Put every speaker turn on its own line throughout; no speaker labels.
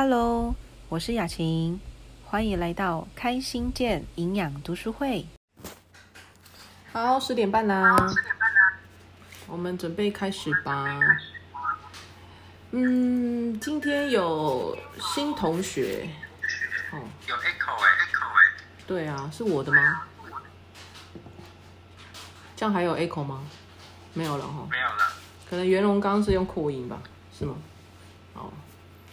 Hello，我是雅琴，欢迎来到开心健营养读书会。
好，十点半啦，我们准备开始吧。嗯，今天有新同学，
哦，有 echo 哎，echo 哎，
对啊，是我的吗？这样还有 echo 吗？没有了哈，
没有了，
可能袁龙刚是用扩音吧，是吗？哦，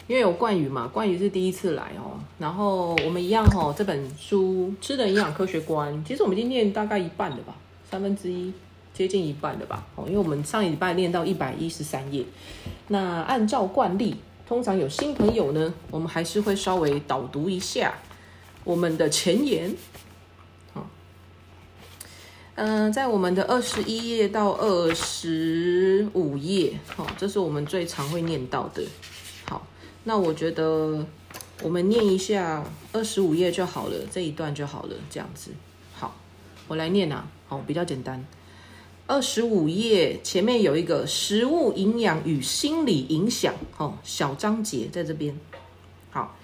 因为有冠宇嘛，冠宇是第一次来哦，然后我们一样哦，这本书《吃的营养科学观》，其实我们已经念大概一半的吧，三分之一，接近一半的吧，哦，因为我们上一礼拜念到一百一十三页，那按照惯例，通常有新朋友呢，我们还是会稍微导读一下我们的前言。嗯，在我们的二十一页到二十五页，哦，这是我们最常会念到的。那我觉得我们念一下二十五页就好了，这一段就好了，这样子。好，我来念啊，好，比较简单。二十五页前面有一个食物营养与心理影响，哦，小章节在这边。好，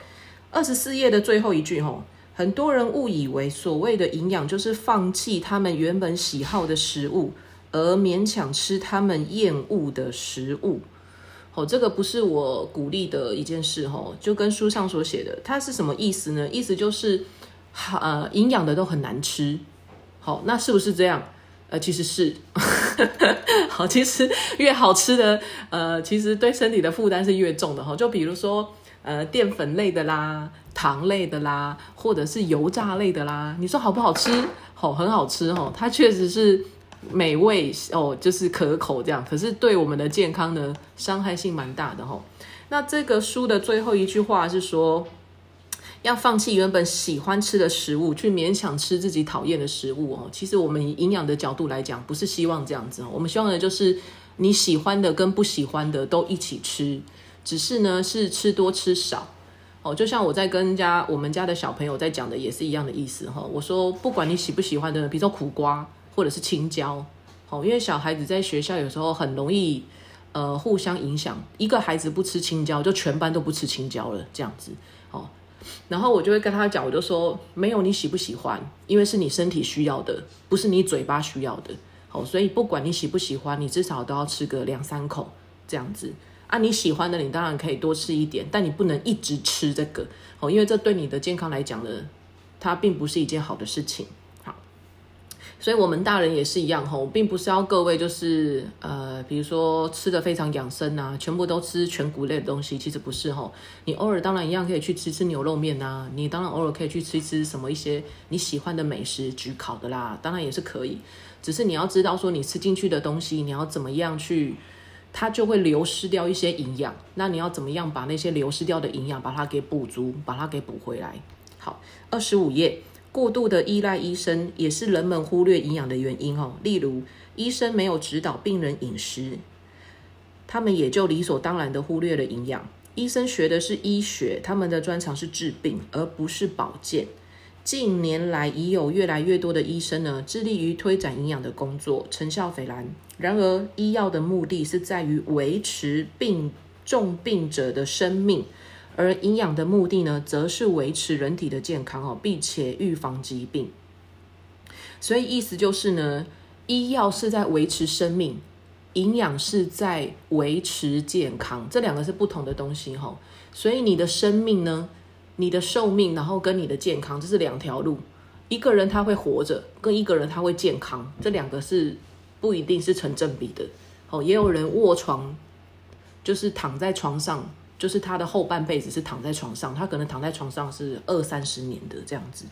二十四页的最后一句，吼。很多人误以为所谓的营养就是放弃他们原本喜好的食物，而勉强吃他们厌恶的食物。哦，这个不是我鼓励的一件事。哦，就跟书上所写的，它是什么意思呢？意思就是，呃，营养的都很难吃。好，那是不是这样？呃，其实是。好，其实越好吃的，呃，其实对身体的负担是越重的。哈，就比如说。呃，淀粉类的啦，糖类的啦，或者是油炸类的啦，你说好不好吃？好，很好吃哦，它确实是美味哦，就是可口这样。可是对我们的健康呢，伤害性蛮大的哈。那这个书的最后一句话是说，要放弃原本喜欢吃的食物，去勉强吃自己讨厌的食物哦。其实我们以营养的角度来讲，不是希望这样子哦，我们希望的就是你喜欢的跟不喜欢的都一起吃。只是呢，是吃多吃少，哦，就像我在跟家我们家的小朋友在讲的，也是一样的意思哈。我说，不管你喜不喜欢的，比如说苦瓜或者是青椒，哦，因为小孩子在学校有时候很容易呃互相影响，一个孩子不吃青椒，就全班都不吃青椒了，这样子哦。然后我就会跟他讲，我就说，没有你喜不喜欢，因为是你身体需要的，不是你嘴巴需要的，哦，所以不管你喜不喜欢，你至少都要吃个两三口这样子。啊，你喜欢的，你当然可以多吃一点，但你不能一直吃这个哦，因为这对你的健康来讲呢，它并不是一件好的事情。所以我们大人也是一样哈，并不是要各位就是呃，比如说吃的非常养生啊，全部都吃全谷类的东西，其实不是哈。你偶尔当然一样可以去吃吃牛肉面呐，你当然偶尔可以去吃吃什么一些你喜欢的美食，焗烤的啦，当然也是可以。只是你要知道说，你吃进去的东西，你要怎么样去。它就会流失掉一些营养，那你要怎么样把那些流失掉的营养把它给补足，把它给补回来？好，二十五页，过度的依赖医生也是人们忽略营养的原因哦。例如，医生没有指导病人饮食，他们也就理所当然的忽略了营养。医生学的是医学，他们的专长是治病，而不是保健。近年来已有越来越多的医生呢，致力于推展营养的工作，成效斐然。然而，医药的目的是在于维持病重病者的生命，而营养的目的呢，则是维持人体的健康哦，并且预防疾病。所以，意思就是呢，医药是在维持生命，营养是在维持健康，这两个是不同的东西哈。所以，你的生命呢？你的寿命，然后跟你的健康，这是两条路。一个人他会活着，跟一个人他会健康，这两个是不一定是成正比的。哦，也有人卧床，就是躺在床上，就是他的后半辈子是躺在床上，他可能躺在床上是二三十年的这样子。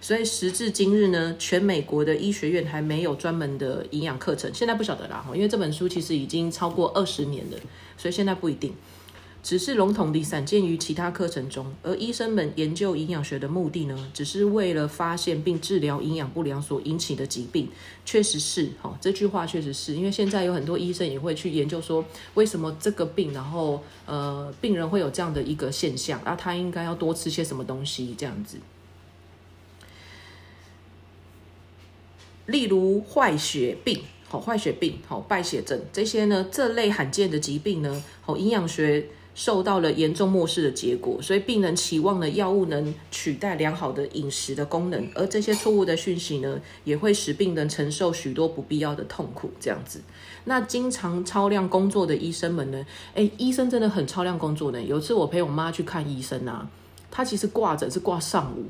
所以时至今日呢，全美国的医学院还没有专门的营养课程。现在不晓得啦，因为这本书其实已经超过二十年了，所以现在不一定。只是笼统地散见于其他课程中，而医生们研究营养学的目的呢，只是为了发现并治疗营养不良所引起的疾病。确实是，哈，这句话确实是因为现在有很多医生也会去研究说，为什么这个病，然后呃，病人会有这样的一个现象，那他应该要多吃些什么东西这样子。例如坏血病，好，坏血病，好，败血症这些呢，这类罕见的疾病呢，好，营养学。受到了严重漠视的结果，所以病人期望呢药物能取代良好的饮食的功能，而这些错误的讯息呢，也会使病人承受许多不必要的痛苦。这样子，那经常超量工作的医生们呢？诶，医生真的很超量工作呢。有次我陪我妈去看医生啊，他其实挂诊是挂上午，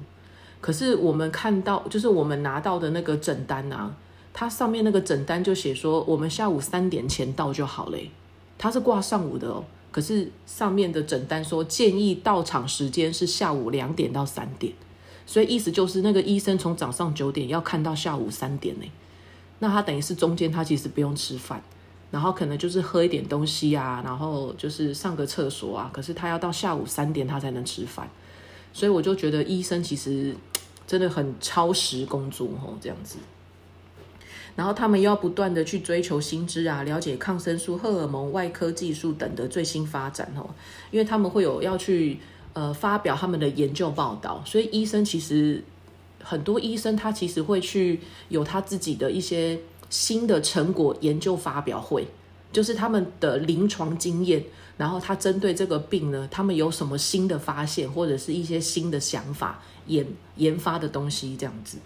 可是我们看到就是我们拿到的那个诊单啊，它上面那个诊单就写说我们下午三点前到就好嘞，他是挂上午的哦。可是上面的诊单说建议到场时间是下午两点到三点，所以意思就是那个医生从早上九点要看到下午三点呢。那他等于是中间他其实不用吃饭，然后可能就是喝一点东西啊，然后就是上个厕所啊。可是他要到下午三点他才能吃饭，所以我就觉得医生其实真的很超时工作哦，这样子。然后他们要不断的去追求新知啊，了解抗生素、荷尔蒙、外科技术等的最新发展哦，因为他们会有要去呃发表他们的研究报道，所以医生其实很多医生他其实会去有他自己的一些新的成果研究发表会，就是他们的临床经验，然后他针对这个病呢，他们有什么新的发现或者是一些新的想法研研发的东西这样子。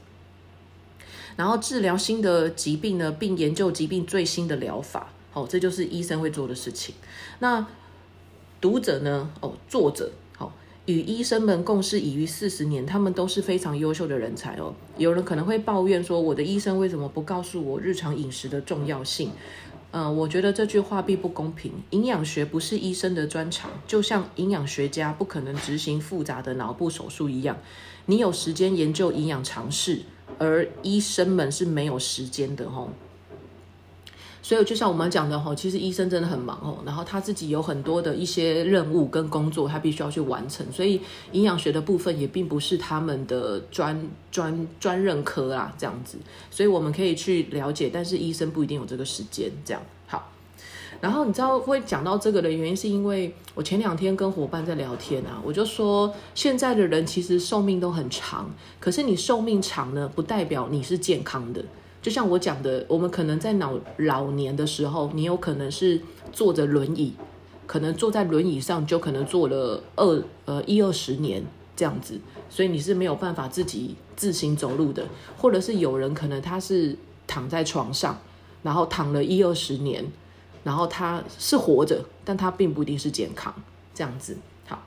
然后治疗新的疾病呢，并研究疾病最新的疗法，哦，这就是医生会做的事情。那读者呢？哦，作者，好，与医生们共事已逾四十年，他们都是非常优秀的人才哦。有人可能会抱怨说，我的医生为什么不告诉我日常饮食的重要性？嗯，我觉得这句话并不公平。营养学不是医生的专长，就像营养学家不可能执行复杂的脑部手术一样。你有时间研究营养常识。而医生们是没有时间的吼，所以就像我们讲的吼，其实医生真的很忙哦，然后他自己有很多的一些任务跟工作，他必须要去完成，所以营养学的部分也并不是他们的专专专任科啊，这样子，所以我们可以去了解，但是医生不一定有这个时间，这样。然后你知道会讲到这个的原因，是因为我前两天跟伙伴在聊天啊，我就说现在的人其实寿命都很长，可是你寿命长呢，不代表你是健康的。就像我讲的，我们可能在老老年的时候，你有可能是坐着轮椅，可能坐在轮椅上就可能坐了二呃一二十年这样子，所以你是没有办法自己自行走路的，或者是有人可能他是躺在床上，然后躺了一二十年。然后他是活着，但他并不一定是健康，这样子。好，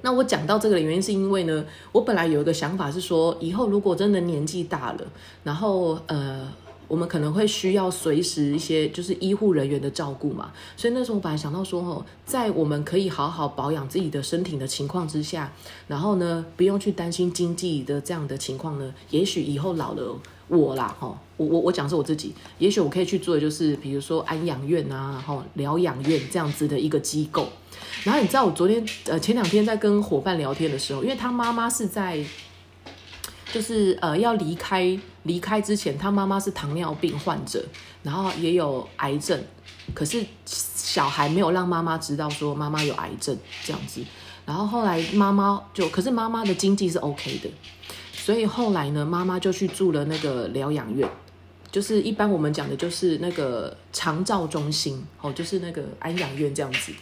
那我讲到这个的原因是因为呢，我本来有一个想法是说，以后如果真的年纪大了，然后呃，我们可能会需要随时一些就是医护人员的照顾嘛。所以那时候我本来想到说，哦，在我们可以好好保养自己的身体的情况之下，然后呢，不用去担心经济的这样的情况呢，也许以后老了。我啦，哈，我我我讲是我自己，也许我可以去做的就是，比如说安养院啊，哈，疗养院这样子的一个机构。然后你知道，我昨天呃前两天在跟伙伴聊天的时候，因为他妈妈是在，就是呃要离开离开之前，他妈妈是糖尿病患者，然后也有癌症，可是小孩没有让妈妈知道说妈妈有癌症这样子。然后后来妈妈就，可是妈妈的经济是 OK 的。所以后来呢，妈妈就去住了那个疗养院，就是一般我们讲的，就是那个长照中心，哦，就是那个安养院这样子。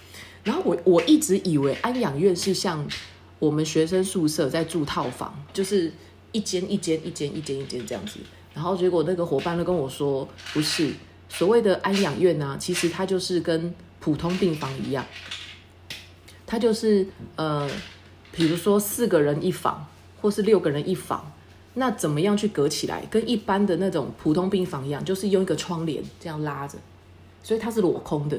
然后我我一直以为安养院是像我们学生宿舍在住套房，就是一间一间一间一间一间这样子。然后结果那个伙伴都跟我说，不是所谓的安养院呢，其实它就是跟普通病房一样，它就是呃，比如说四个人一房。或是六个人一房，那怎么样去隔起来？跟一般的那种普通病房一样，就是用一个窗帘这样拉着，所以它是裸空的。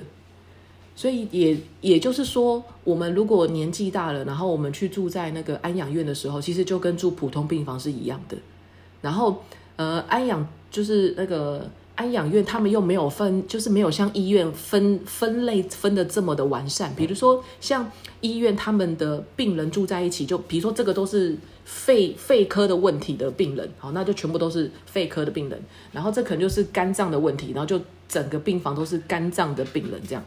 所以也也就是说，我们如果年纪大了，然后我们去住在那个安养院的时候，其实就跟住普通病房是一样的。然后，呃，安养就是那个。安养院他们又没有分，就是没有像医院分分类分的这么的完善。比如说像医院他们的病人住在一起，就比如说这个都是肺肺科的问题的病人，好，那就全部都是肺科的病人。然后这可能就是肝脏的问题，然后就整个病房都是肝脏的病人这样。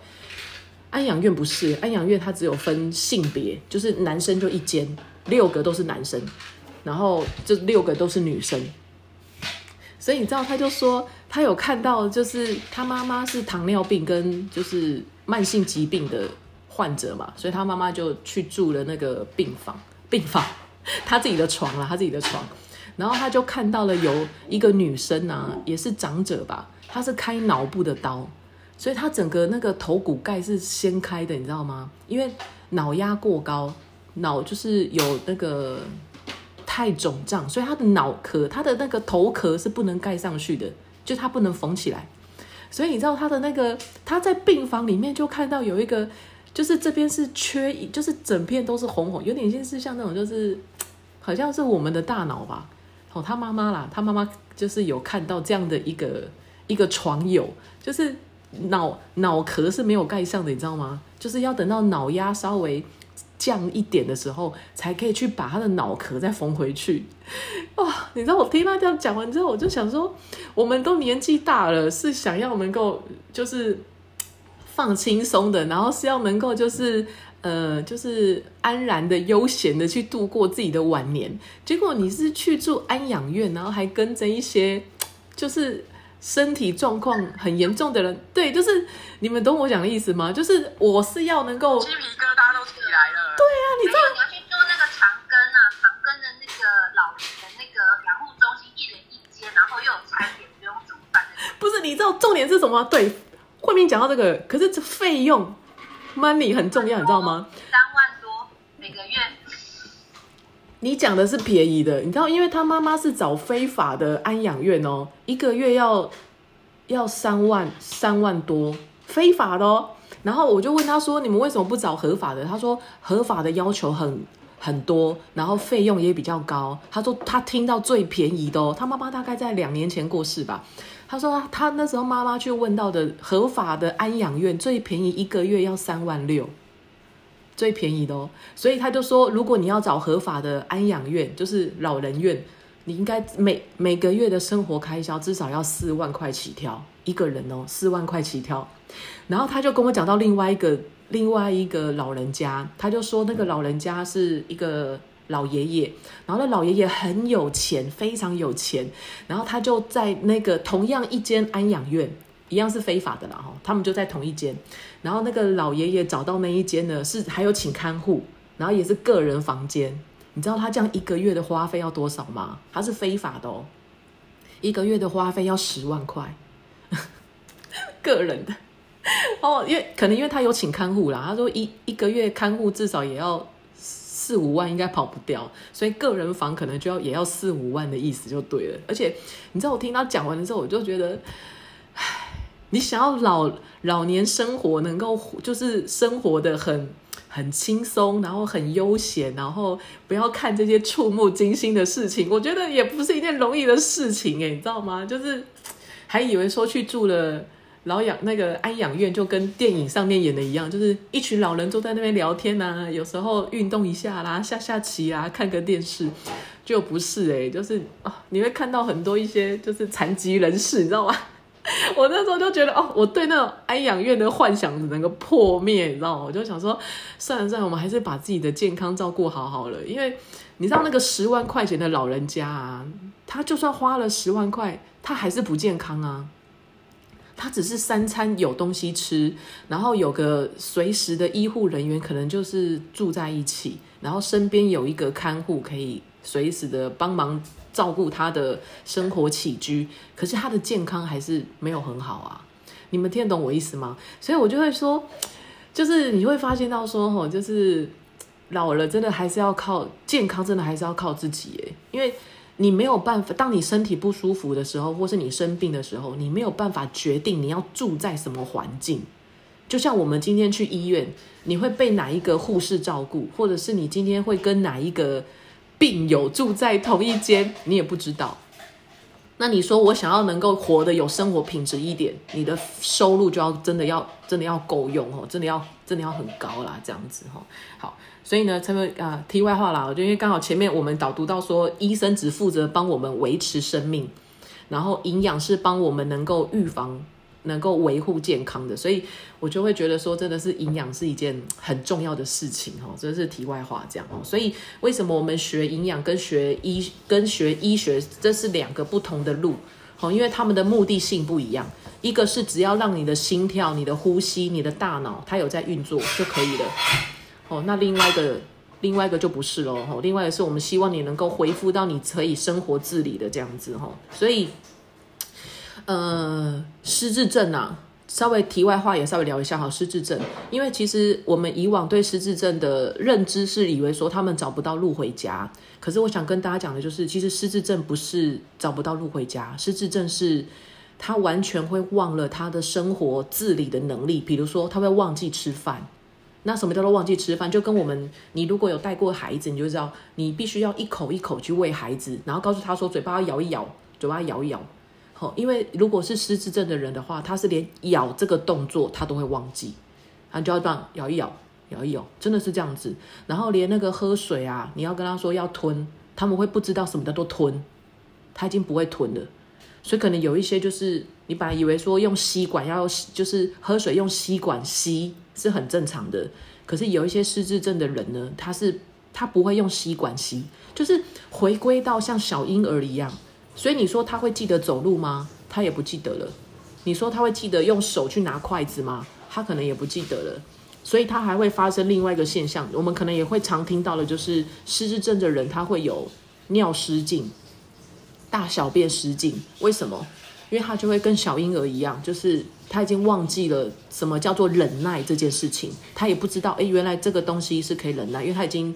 安养院不是，安养院它只有分性别，就是男生就一间，六个都是男生，然后这六个都是女生。所以你知道，他就说他有看到，就是他妈妈是糖尿病跟就是慢性疾病的患者嘛，所以他妈妈就去住了那个病房，病房他自己的床啦，他自己的床，然后他就看到了有一个女生啊，也是长者吧，她是开脑部的刀，所以她整个那个头骨盖是掀开的，你知道吗？因为脑压过高，脑就是有那个太肿胀，所以她的脑壳，她的那个头壳是不能盖上去的，就她不能缝起来。所以你知道她的那个，她在病房里面就看到有一个，就是这边是缺一，就是整片都是红红，有点像是像那种就是，好像是我们的大脑吧。哦，他妈妈啦，他妈妈就是有看到这样的一个一个床友，就是脑脑壳是没有盖上的，你知道吗？就是要等到脑压稍微降一点的时候，才可以去把他的脑壳再缝回去。哇，你知道我听他这样讲完之后，我就想说，我们都年纪大了，是想要能够就是放轻松的，然后是要能够就是呃就是安然的、悠闲的去度过自己的晚年。结果你是去住安养院，然后还跟着一些就是身体状况很严重的人，对，就是你们懂我讲的意思吗？就是我是要能够
鸡皮疙瘩都起来了。
对啊，你知道，
你要去做那个长庚啊，长庚的那个老人的那个养护中心，一人一间，然后又有餐点，不用煮饭的。
不是，你知道重点是什么吗？对，慧明讲到这个，可是这费用 money 很重要，你知道吗？
三万多每个月，
你讲的是便宜的，你知道，因为他妈妈是找非法的安养院哦，一个月要要三万三万多，非法的哦。然后我就问他说：“你们为什么不找合法的？”他说：“合法的要求很很多，然后费用也比较高。”他说他听到最便宜的哦，他妈妈大概在两年前过世吧。他说他那时候妈妈去问到的合法的安养院最便宜一个月要三万六。最便宜的哦，所以他就说，如果你要找合法的安养院，就是老人院，你应该每每个月的生活开销至少要四万块起跳，一个人哦，四万块起跳。然后他就跟我讲到另外一个另外一个老人家，他就说那个老人家是一个老爷爷，然后那老爷爷很有钱，非常有钱，然后他就在那个同样一间安养院。一样是非法的啦哈，他们就在同一间，然后那个老爷爷找到那一间呢，是还有请看护，然后也是个人房间。你知道他这样一个月的花费要多少吗？他是非法的哦，一个月的花费要十万块，个人的哦，因为可能因为他有请看护啦，他说一一个月看护至少也要四五万，应该跑不掉，所以个人房可能就要也要四五万的意思就对了。而且你知道我听他讲完的时候，我就觉得，唉。你想要老老年生活能够就是生活的很很轻松，然后很悠闲，然后不要看这些触目惊心的事情，我觉得也不是一件容易的事情诶，你知道吗？就是还以为说去住了老养那个安养院，就跟电影上面演的一样，就是一群老人坐在那边聊天呐、有时候运动一下啦，下下棋啊，看个电视，就不是诶，就是啊，你会看到很多一些就是残疾人士，你知道吗？我那时候就觉得，哦，我对那种安养院的幻想能够破灭，你知道吗？我就想说，算了算了，我们还是把自己的健康照顾好好了。因为你知道，那个十万块钱的老人家啊，他就算花了十万块，他还是不健康啊。他只是三餐有东西吃，然后有个随时的医护人员，可能就是住在一起，然后身边有一个看护可以随时的帮忙。照顾他的生活起居，可是他的健康还是没有很好啊！你们听得懂我意思吗？所以我就会说，就是你会发现到说，吼，就是老了真的还是要靠健康，真的还是要靠自己诶，因为你没有办法，当你身体不舒服的时候，或是你生病的时候，你没有办法决定你要住在什么环境。就像我们今天去医院，你会被哪一个护士照顾，或者是你今天会跟哪一个？病友住在同一间，你也不知道。那你说我想要能够活得有生活品质一点，你的收入就要真的要真的要够用哦，真的要真的要很高啦，这样子哈。好，所以呢，这个啊，题外话啦，我就因为刚好前面我们导读到说，医生只负责帮我们维持生命，然后营养是帮我们能够预防。能够维护健康的，所以我就会觉得说，真的是营养是一件很重要的事情哈。这是题外话，这样哦。所以为什么我们学营养跟学医跟学医学，这是两个不同的路哦，因为他们的目的性不一样，一个是只要让你的心跳、你的呼吸、你的大脑它有在运作就可以了，哦，那另外一个另外一个就不是喽，哦，另外一个是我们希望你能够恢复到你可以生活自理的这样子，哈，所以，呃，失智症啊。稍微题外话也稍微聊一下哈，失智症，因为其实我们以往对失智症的认知是以为说他们找不到路回家，可是我想跟大家讲的就是，其实失智症不是找不到路回家，失智症是他完全会忘了他的生活自理的能力，比如说他会忘记吃饭，那什么叫做忘记吃饭？就跟我们你如果有带过孩子，你就知道你必须要一口一口去喂孩子，然后告诉他说嘴巴要咬一咬，嘴巴要咬一摇。因为如果是失智症的人的话，他是连咬这个动作他都会忘记，他就要这样咬一咬，咬一咬，真的是这样子。然后连那个喝水啊，你要跟他说要吞，他们会不知道什么叫做吞，他已经不会吞了。所以可能有一些就是你本来以为说用吸管要就是喝水用吸管吸是很正常的，可是有一些失智症的人呢，他是他不会用吸管吸，就是回归到像小婴儿一样。所以你说他会记得走路吗？他也不记得了。你说他会记得用手去拿筷子吗？他可能也不记得了。所以他还会发生另外一个现象，我们可能也会常听到的，就是失智症的人他会有尿失禁、大小便失禁。为什么？因为他就会跟小婴儿一样，就是他已经忘记了什么叫做忍耐这件事情，他也不知道，哎，原来这个东西是可以忍耐，因为他已经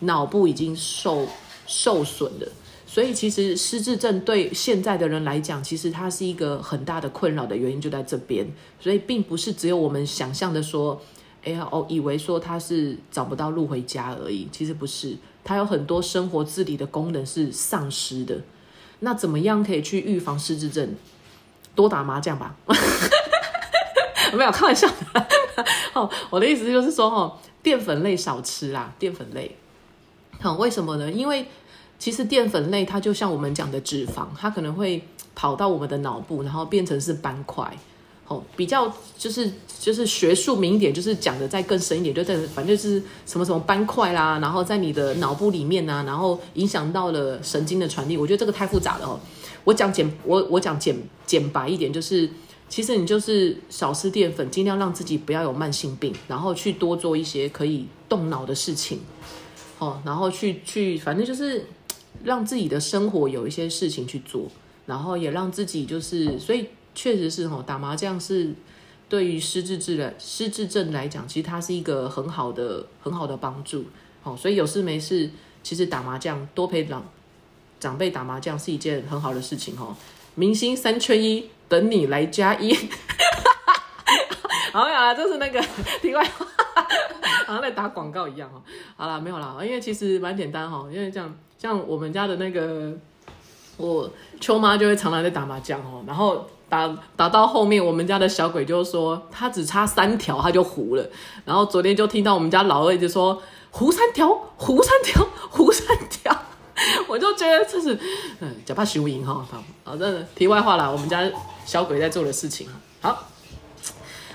脑部已经受受损了。所以其实失智症对现在的人来讲，其实它是一个很大的困扰的原因就在这边。所以并不是只有我们想象的说，哎哦，以为说他是找不到路回家而已。其实不是，他有很多生活自理的功能是丧失的。那怎么样可以去预防失智症？多打麻将吧。没有开玩笑的。哦，我的意思就是说，哦，淀粉类少吃啦，淀粉类。好，为什么呢？因为其实淀粉类它就像我们讲的脂肪，它可能会跑到我们的脑部，然后变成是斑块。比较就是就是学术名一点，就是讲的再更深一点，就在反正就是什么什么斑块啦，然后在你的脑部里面呢，然后影响到了神经的传递。我觉得这个太复杂了哦。我讲简我我讲简简白一点，就是其实你就是少吃淀粉，尽量让自己不要有慢性病，然后去多做一些可以动脑的事情。哦，然后去去，反正就是。让自己的生活有一些事情去做，然后也让自己就是，所以确实是哈，打麻将是对于失智症的失智症来讲，其实它是一个很好的很好的帮助。哦，所以有事没事，其实打麻将多陪长长辈打麻将是一件很好的事情哈。明星三缺一，等你来加一。好呀，就是那个 题外话，好像在打广告一样哈。好了，没有了，因为其实蛮简单哈，因为这样。像我们家的那个，我秋妈就会常常在打麻将哦，然后打打到后面，我们家的小鬼就说他只差三条他就胡了，然后昨天就听到我们家老二一直说胡三条，胡三条，胡三条，我就觉得这是嗯，假怕输赢哈，好，好的，题外话啦，我们家小鬼在做的事情，好。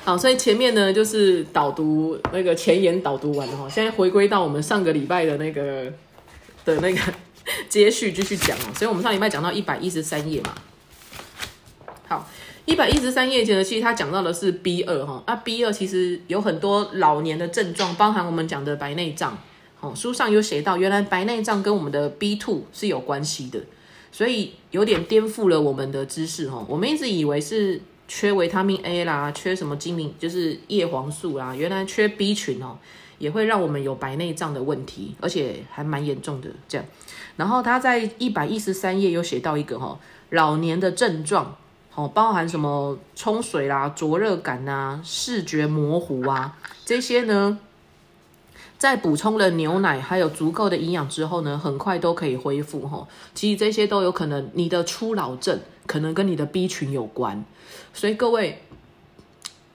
好，所以前面呢就是导读那个前言导读完了哈，现在回归到我们上个礼拜的那个。的那个接续继续讲哦，所以我们上礼拜讲到一百一十三页嘛。好，一百一十三页前呢，其实他讲到的是 B 二哈，那 B 二其实有很多老年的症状，包含我们讲的白内障。哦，书上有写到，原来白内障跟我们的 B two 是有关系的，所以有点颠覆了我们的知识哈。我们一直以为是缺维他命 A 啦，缺什么精明就是叶黄素啦，原来缺 B 群哦。也会让我们有白内障的问题，而且还蛮严重的。这样，然后他在一百一十三页有写到一个哈，老年的症状，哦，包含什么冲水啦、灼热感呐、视觉模糊啊这些呢，在补充了牛奶还有足够的营养之后呢，很快都可以恢复哈。其实这些都有可能，你的初老症可能跟你的 B 群有关，所以各位。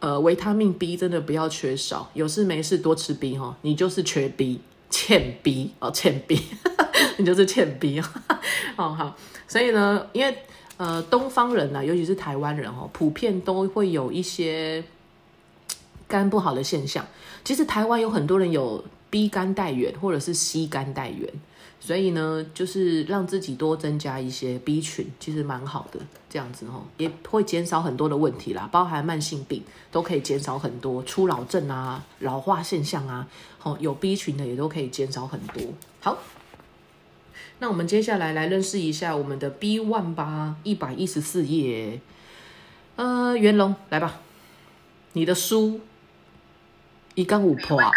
呃，维他命 B 真的不要缺少，有事没事多吃 B 哈，你就是缺 B，欠 B 哦，欠 B，你就是欠 B 哦，好，所以呢，因为呃，东方人呢，尤其是台湾人哦，普遍都会有一些肝不好的现象。其实台湾有很多人有 B 肝带源或者是 C 肝带源，所以呢，就是让自己多增加一些 B 群，其实蛮好的，这样子哦，也会减少很多的问题啦，包含慢性病都可以减少很多，初老症啊、老化现象啊，哦，有 B 群的也都可以减少很多。好，那我们接下来来认识一下我们的 B one 吧，一百一十四页，呃，元龙来吧，你的书一杠五破啊。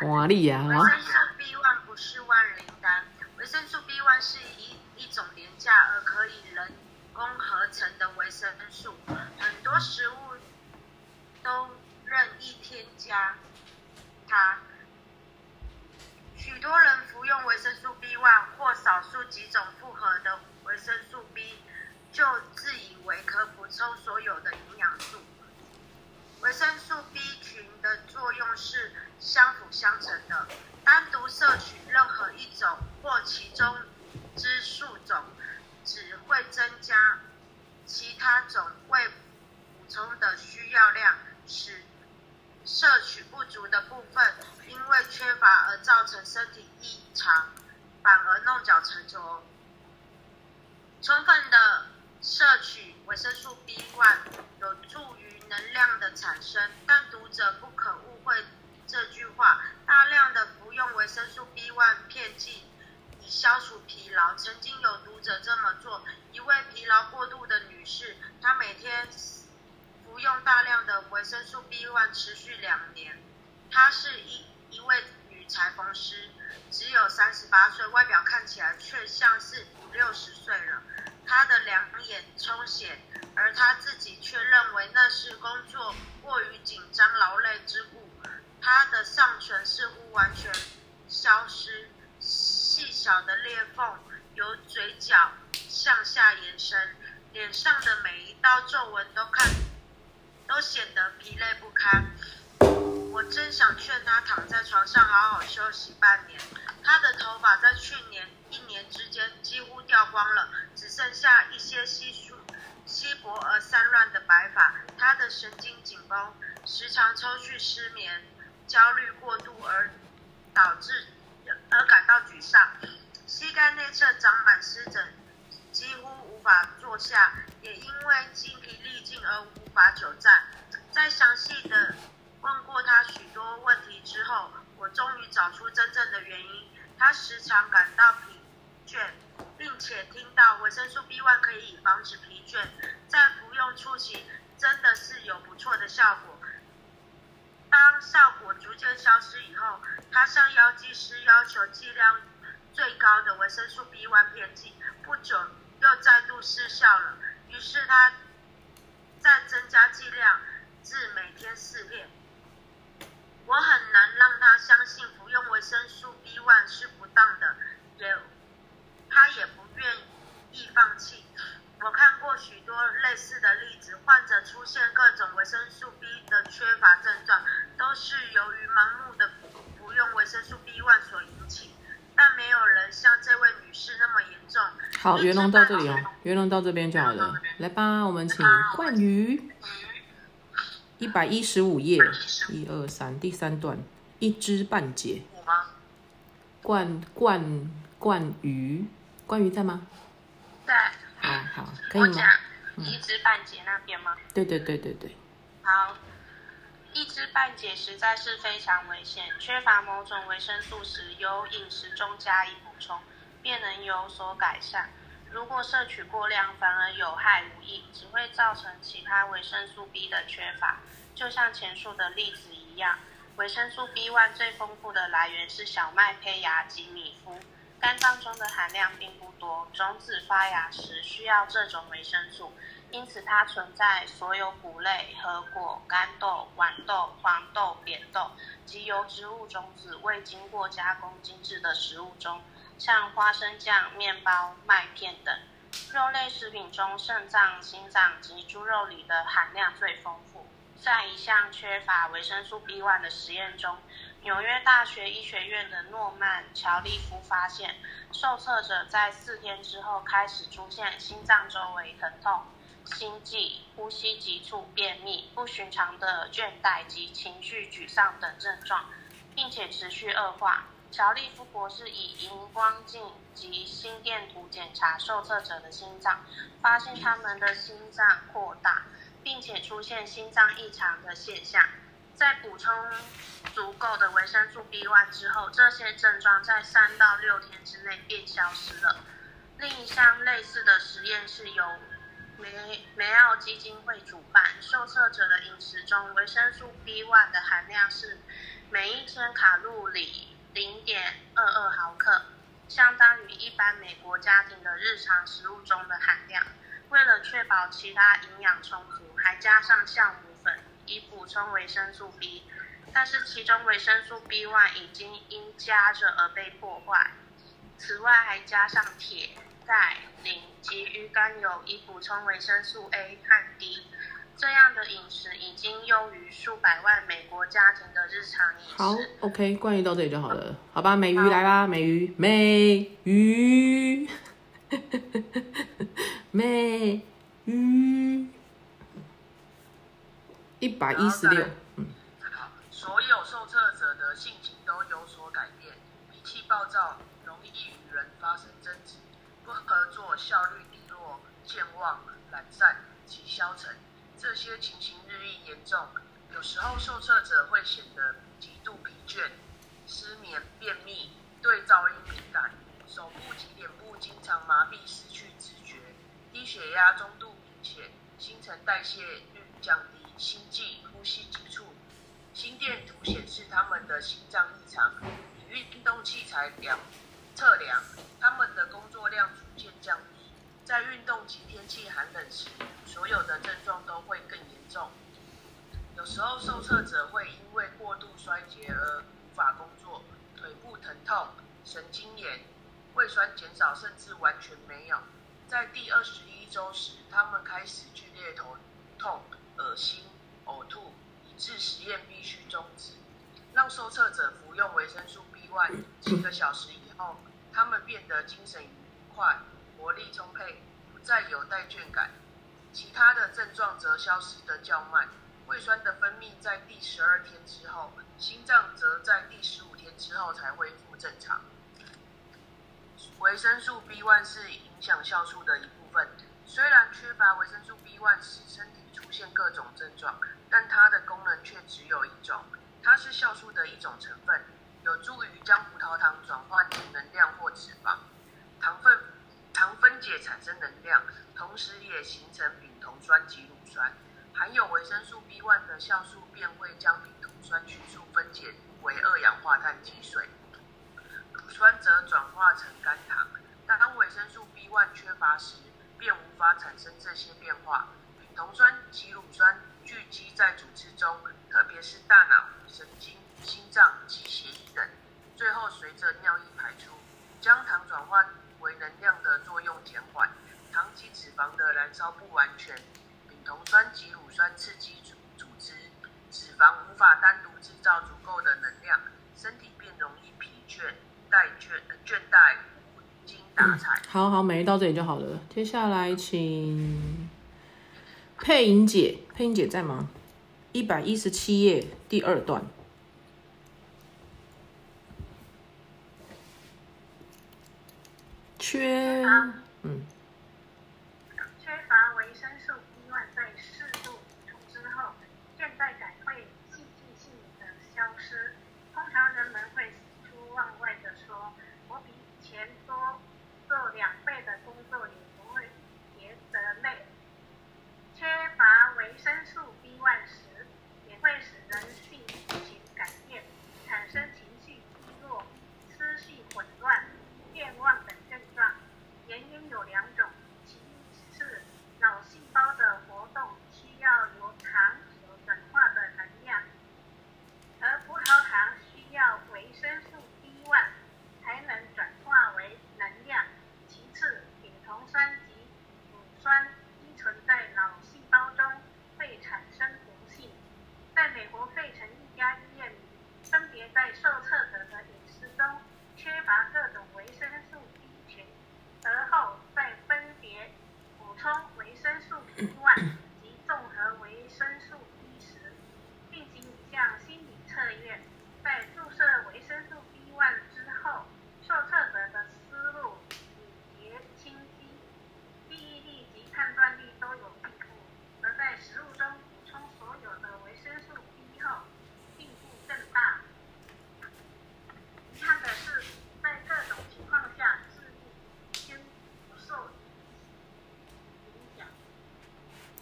华丽呀！
维生素 B one 不是万灵丹，维生素 B one 是一一种廉价而可以人工合成的维生素，很多食物都任意添加它。许多人服用维生素 B one 或少数几种复合的维生素 B，就自以为可补充所有的营养素。维生素 B 群的作用是相辅相成的，单独摄取任何一种或其中之数种，只会增加其他种未补充的需要量，使摄取不足的部分因为缺乏而造成身体异常，反而弄巧成拙。充分的摄取维生素 B one 有助于能量的产生，但读者不可误会这句话。大量的服用维生素 B one 片剂以消除疲劳。曾经有读者这么做，一位疲劳过度的女士，她每天服用大量的维生素 B one 持续两年。她是一一位女裁缝师，只有三十八岁，外表看起来却像是五六十岁了。她的两眼充血，而她自己却认为那是工作过于紧张劳累之故。她的上唇似乎完全消失，细小的裂缝由嘴角向下延伸，脸上的每一道皱纹都看都显得疲累不堪。我真想劝他躺在床上好好休息半年。他的头发在去年一年之间几乎掉光了，只剩下一些稀疏、稀薄而散乱的白发。他的神经紧绷，时常抽搐、失眠、焦虑过度而导致而感到沮丧。膝盖内侧长满湿疹，几乎法坐下，也因为精疲力尽而无法久站。在详细的问过他许多问题之后，我终于找出真正的原因。他时常感到疲倦，并且听到维生素 B one 可以防止疲倦，在服用初期真的是有不错的效果。当效果逐渐消失以后，他向药剂师要求剂量最高的维生素 B one 片剂，不久又再度失效了。于是他再增加剂量至每天四片。我很难让他相信服用维生素 B one 是不当的，也他也不愿意放弃。我看过许多类似的例子，患者出现各种维生素 B 的缺乏症状，都是由于盲目的服用维生素 B one 所引，但没有人像这位女士那么严重。
好，元龙到这里哦，元龙到这边就好了。来吧，我们请冠宇。一百一十五页，一二三，第三段，一知半解。
我吗？
冠冠冠宇，冠宇在吗？
在。
好好，可以吗？
我讲一知半解那边吗？
对对对对对。
好，一知半解实在是非常危险。缺乏某种维生素时，由饮食中加以补充，便能有所改善。如果摄取过量，反而有害无益，只会造成其他维生素 B 的缺乏。就像前述的例子一样，维生素 B one 最丰富的来源是小麦胚芽及米麸，肝脏中的含量并不多。种子发芽时需要这种维生素，因此它存在所有谷类、核果、干豆、豌豆、黄豆、扁豆及由植物种子未经过加工精制的食物中。像花生酱、面包、麦片等肉类食品中，肾脏、心脏及猪肉里的含量最丰富。在一项缺乏维生素 B one 的实验中，纽约大学医学院的诺曼·乔利夫发现，受测者在四天之后开始出现心脏周围疼痛、心悸、呼吸急促、便秘、不寻常的倦怠及情绪沮丧等症状。并且持续恶化。乔利夫博士以荧光镜及心电图检查受测者的心脏，发现他们的心脏扩大，并且出现心脏异常的现象。在补充足够的维生素 B1 之后，这些症状在三到六天之内便消失了。另一项类似的实验是由梅梅奥基金会主办，受测者的饮食中维生素 B1 的含量是每一千卡路里零点二二毫克，相当于一般美国家庭的日常食物中的含量。为了确保其他营养充足，还加上酵母粉。以补充维生素 B，但是其中维生素 B1 已经因加热而被破坏。此外，还加上铁、钙、磷及鱼肝油以补充维生素 A 和 D。这样的饮食已经优于数百万美国家庭的日常饮食。
好，OK，关于到这里就好了，好吧？美鱼来吧，美鱼，美鱼，美鱼。一百一十六，嗯。
所有受测者的性情都有所改变，脾气暴躁，容易与人发生争执，不合作，效率低落，健忘、懒散及消沉。这些情形日益严重，有时候受测者会显得极度疲倦、失眠、便秘，对噪音敏感，手部及脸部经常麻痹、失去知觉，低血压中度明显，新陈代谢率降低。心悸、呼吸急促，心电图显示他们的心脏异常，以运动器材量测量，他们的工作量逐渐降低。在运动及天气寒冷时，所有的症状都会更严重。有时候受测者会因为过度衰竭而无法工作，腿部疼痛、神经炎、胃酸减少甚至完全没有。在第二十一周时，他们开始剧烈头痛。恶心、呕吐，以致实验必须终止。让受测者服用维生素 B1，几个小时以后，他们变得精神愉快、活力充沛，不再有怠倦感。其他的症状则消失得较慢。胃酸的分泌在第十二天之后，心脏则在第十五天之后才恢复正常。维生素 B1 是影响酵素的一部分。虽然缺乏维生素 B1 使身体出现各种症状，但它的功能却只有一种，它是酵素的一种成分，有助于将葡萄糖转换成能量或脂肪。糖分糖分解产生能量，同时也形成丙酮酸及乳酸。含有维生素 B1 的酵素便会将丙酮酸迅速分解为二氧化碳及水，乳酸则转化成甘糖。当维生素 B1 缺乏时，便无法产生这些变化。丙酮酸及乳酸聚集在组织中，特别是大脑、神经、心脏及血液等，最后随着尿液排出，将糖转化为能量的作用减缓，糖及脂肪的燃烧不完全。丙酮酸及乳酸刺激组组织，脂肪无法单独制造足够的能量，身体便容易疲倦、怠倦、倦怠、无精打采。
好好，每一到这里就好了。接下来请。配音姐，配音姐在吗？一百一十七页第二段，缺，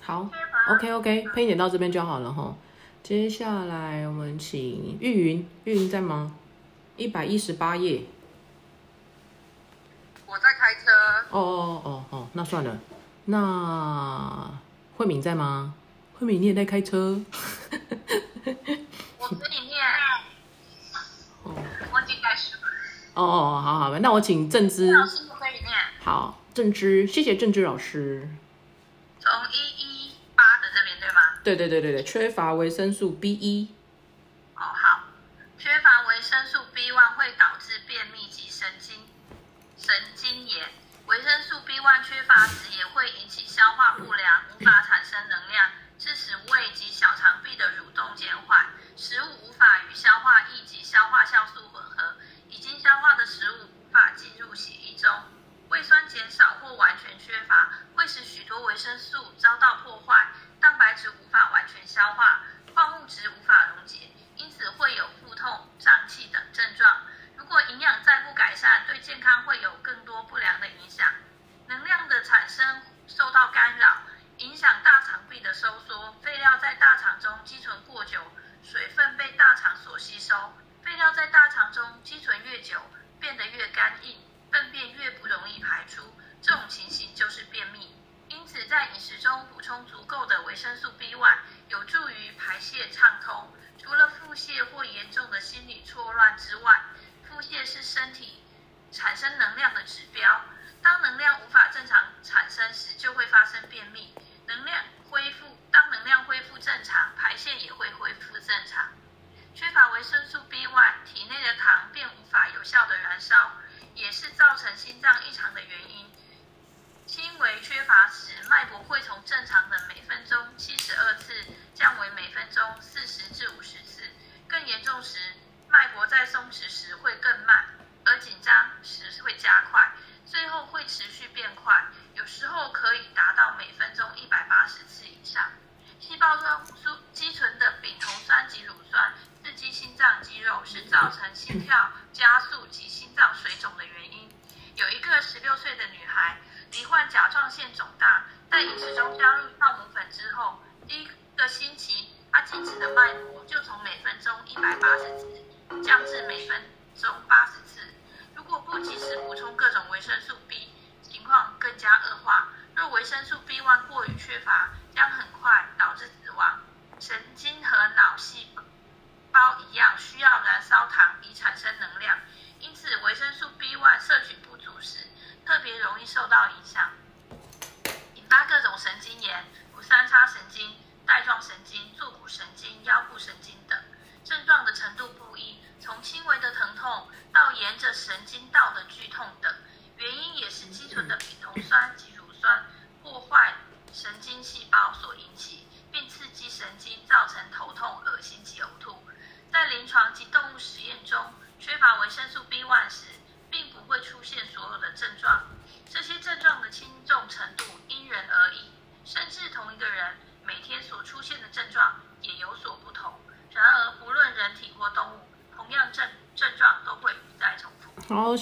好，OK OK，配音点到这边就好了哈。接下来我们请玉云，玉云在吗？一百一十八页。
我在开车，
哦哦哦哦，那算了。那慧敏在吗？慧敏，你也在开车？
我跟你念，
哦
忘记开始了。
哦哦，好好，那我请郑之。
老师不可以念，
好，郑之，谢谢郑之老师。
对？
对对对对，缺乏维生素 B 一。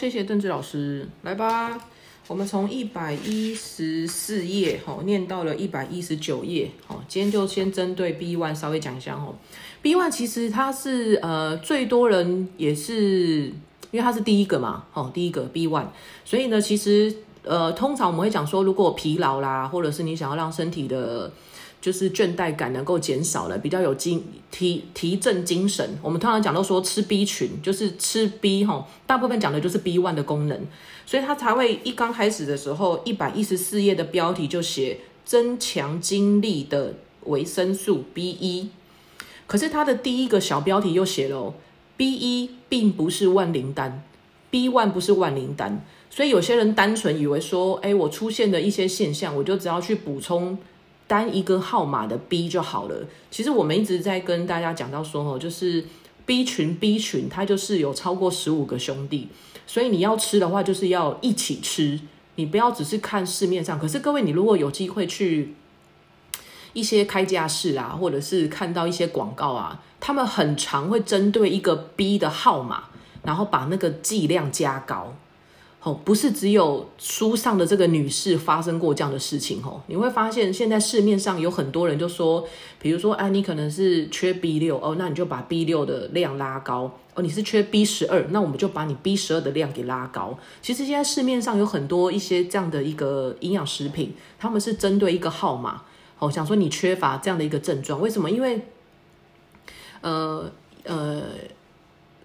谢谢邓志老师，来吧。我们从一百一十四页吼念到了一百一十九页，好，今天就先针对 B one 稍微讲一下吼。B one 其实它是呃最多人也是因为它是第一个嘛，哦，第一个 B one，所以呢，其实呃通常我们会讲说，如果疲劳啦，或者是你想要让身体的就是倦怠感能够减少了，比较有精提提振精神。我们通常讲到说吃 B 群，就是吃 B 哈，大部分讲的就是 B one 的功能，所以它才会一刚开始的时候，一百一十四页的标题就写增强精力的维生素 B 一。可是它的第一个小标题又写了、B 一并不是万灵丹，B one 不是万灵丹，所以有些人单纯以为说，哎，我出现的一些现象，我就只要去补充。单一个号码的 B 就好了。其实我们一直在跟大家讲到说，哦，就是 B 群 B 群，它就是有超过十五个兄弟，所以你要吃的话，就是要一起吃，你不要只是看市面上。可是各位，你如果有机会去一些开架式啊，或者是看到一些广告啊，他们很常会针对一个 B 的号码，然后把那个剂量加高。
哦，不是只有书上的这个女士发生过这样的事情哦。你会发现，现在市面上有很多人就说，比如说，啊，你可能是缺 B 六哦，那你就把 B 六的量拉高哦。你是缺 B 十二，那我们就把你 B 十二的量给拉高。其实现在市面上有很多一些这样的一个营养食品，他们是针对一个号码哦，想说你缺乏这样的一个症状，为什么？因为，呃呃。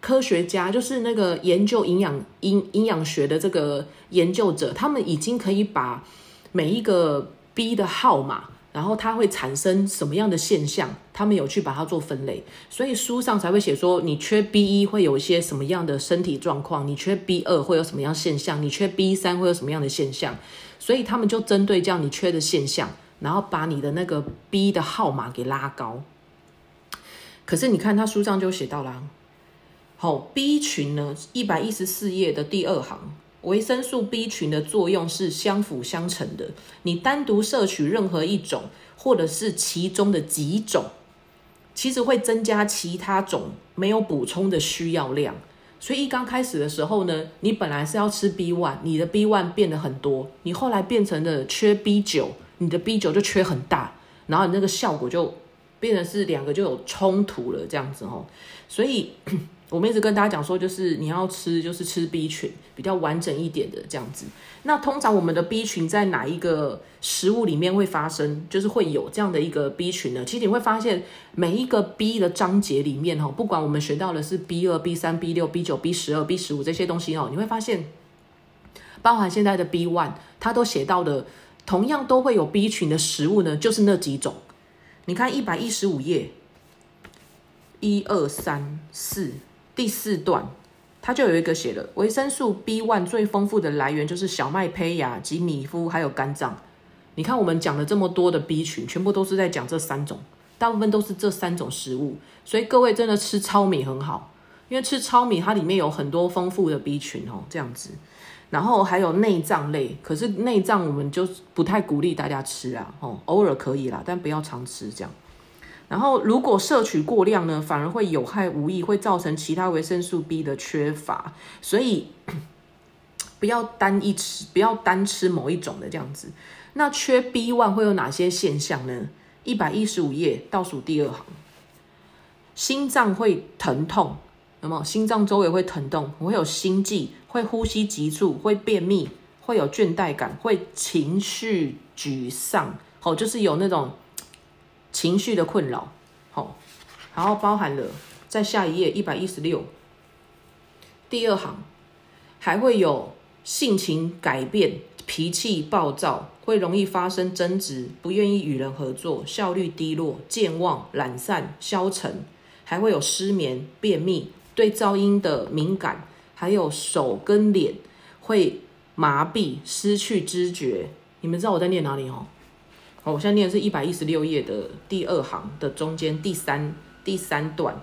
科学家就是那个研究营养营营养学的这个研究者，他们已经可以把每一个 B 的号码，然后它会产生什么样的现象，他们有去把它做分类，所以书上才会写说，你缺 B 一会有一些什么样的身体状况，你缺 B 二会有什么样现象，你缺 B 三会有什么样的现象，所以他们就针对这样你缺的现象，然后把你的那个 B 的号码给拉高。可是你看他书上就写到啦。好，B 群呢？一百一十四页的第二行，维生素 B 群的作用是相辅相成的。你单独摄取任何一种，或者是其中的几种，其实会增加其他种没有补充的需要量。所以一刚开始的时候呢，你本来是要吃 B one，你的 B one 变得很多，你后来变成了缺 B 九，你的 B 九就缺很大，然后你那个效果就变成是两个就有冲突了，这样子哦。所以。我们一直跟大家讲说，就是你要吃，就是吃 B 群比较完整一点的这样子。那通常我们的 B 群在哪一个食物里面会发生，就是会有这样的一个 B 群呢？其实你会发现，每一个 B 的章节里面哈，不管我们学到的是 B 二、B 三、B 六、B 九、B 十二、B 十五这些东西哦，你会发现，包含现在的 B one，它都写到的，同样都会有 B 群的食物呢，就是那几种。你看一百一十五页，一二三四。第四段，它就有一个写了，维生素 B one 最丰富的来源就是小麦胚芽及米麸，还有肝脏。你看我们讲了这么多的 B 群，全部都是在讲这三种，大部分都是这三种食物。所以各位真的吃糙米很好，因为吃糙米它里面有很多丰富的 B 群哦，这样子。然后还有内脏类，可是内脏我们就不太鼓励大家吃啊，哦，偶尔可以啦，但不要常吃这样。然后，如果摄取过量呢，反而会有害无益，会造成其他维生素 B 的缺乏。所以 不要单一吃，不要单吃某一种的这样子。那缺 B one 会有哪些现象呢？一百一十五页倒数第二行，心脏会疼痛，有没有？心脏周围会疼痛，会有心悸，会呼吸急促，会便秘，会有倦怠感，会情绪沮丧，哦，就是有那种。情绪的困扰，好，然后包含了在下一页一百一十六第二行，还会有性情改变、脾气暴躁，会容易发生争执，不愿意与人合作，效率低落、健忘、懒散、消沉，还会有失眠、便秘、对噪音的敏感，还有手跟脸会麻痹、失去知觉。你们知道我在念哪里哦？哦，我现在念的是一百一十六页的第二行的中间第三第三段，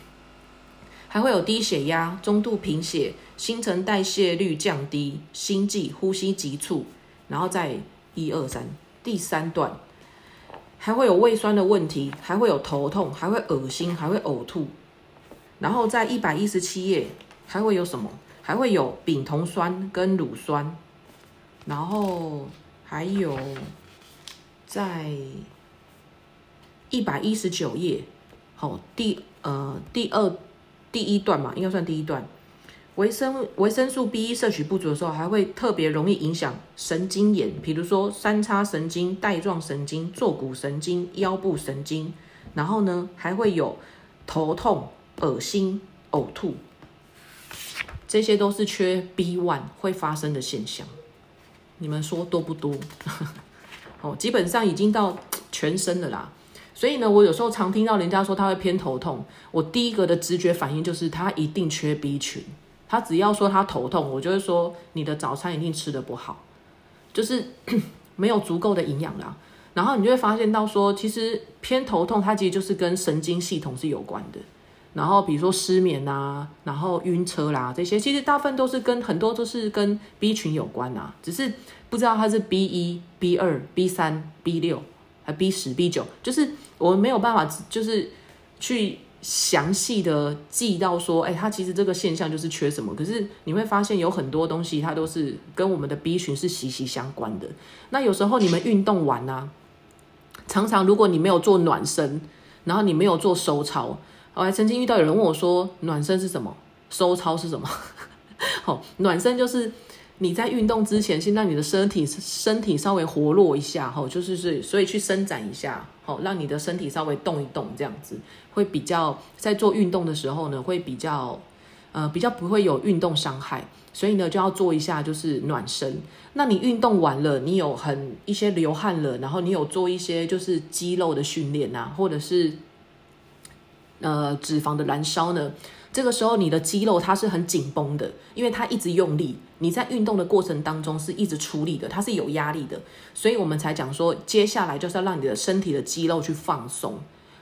还会有低血压、中度贫血、新陈代谢率降低、心悸、呼吸急促，然后再一二三第三段，还会有胃酸的问题，还会有头痛，还会恶心，还会呕吐，然后在一百一十七页还会有什么？还会有丙酮酸跟乳酸，然后还有。在一百一十九页，好，第呃第二第一段嘛，应该算第一段。维生维生素 B 一摄取不足的时候，还会特别容易影响神经炎，比如说三叉神经、带状神经、坐骨神经、腰部神经。然后呢，还会有头痛、恶心、呕吐，这些都是缺 B one 会发生的现象。你们说多不多？哦，基本上已经到全身了啦，所以呢，我有时候常听到人家说他会偏头痛，我第一个的直觉反应就是他一定缺 B 群。他只要说他头痛，我就会说你的早餐一定吃的不好，就是 没有足够的营养啦。然后你就会发现到说，其实偏头痛它其实就是跟神经系统是有关的。然后比如说失眠啊，然后晕车啦这些，其实大部分都是跟很多都是跟 B 群有关啊，只是。不知道它是 B 一、B 二、B 三、B 六还 B 十、B 九，就是我们没有办法，就是去详细的记到说，哎，它其实这个现象就是缺什么。可是你会发现有很多东西，它都是跟我们的 B 群是息息相关的。那有时候你们运动完啊，常常如果你没有做暖身，然后你没有做收操，我还曾经遇到有人问我说，暖身是什么？收操是什么？好，暖身就是你在运动之前，先让你的身体身体稍微活络一下，吼，就是是，所以去伸展一下，好，让你的身体稍微动一动，这样子会比较在做运动的时候呢，会比较呃比较不会有运动伤害，所以呢就要做一下就是暖身。那你运动完了，你有很一些流汗了，然后你有做一些就是肌肉的训练啊，或者是呃脂肪的燃烧呢？这个时候，你的肌肉它是很紧绷的，因为它一直用力。你在运动的过程当中是一直出力的，它是有压力的，所以我们才讲说，接下来就是要让你的身体的肌肉去放松。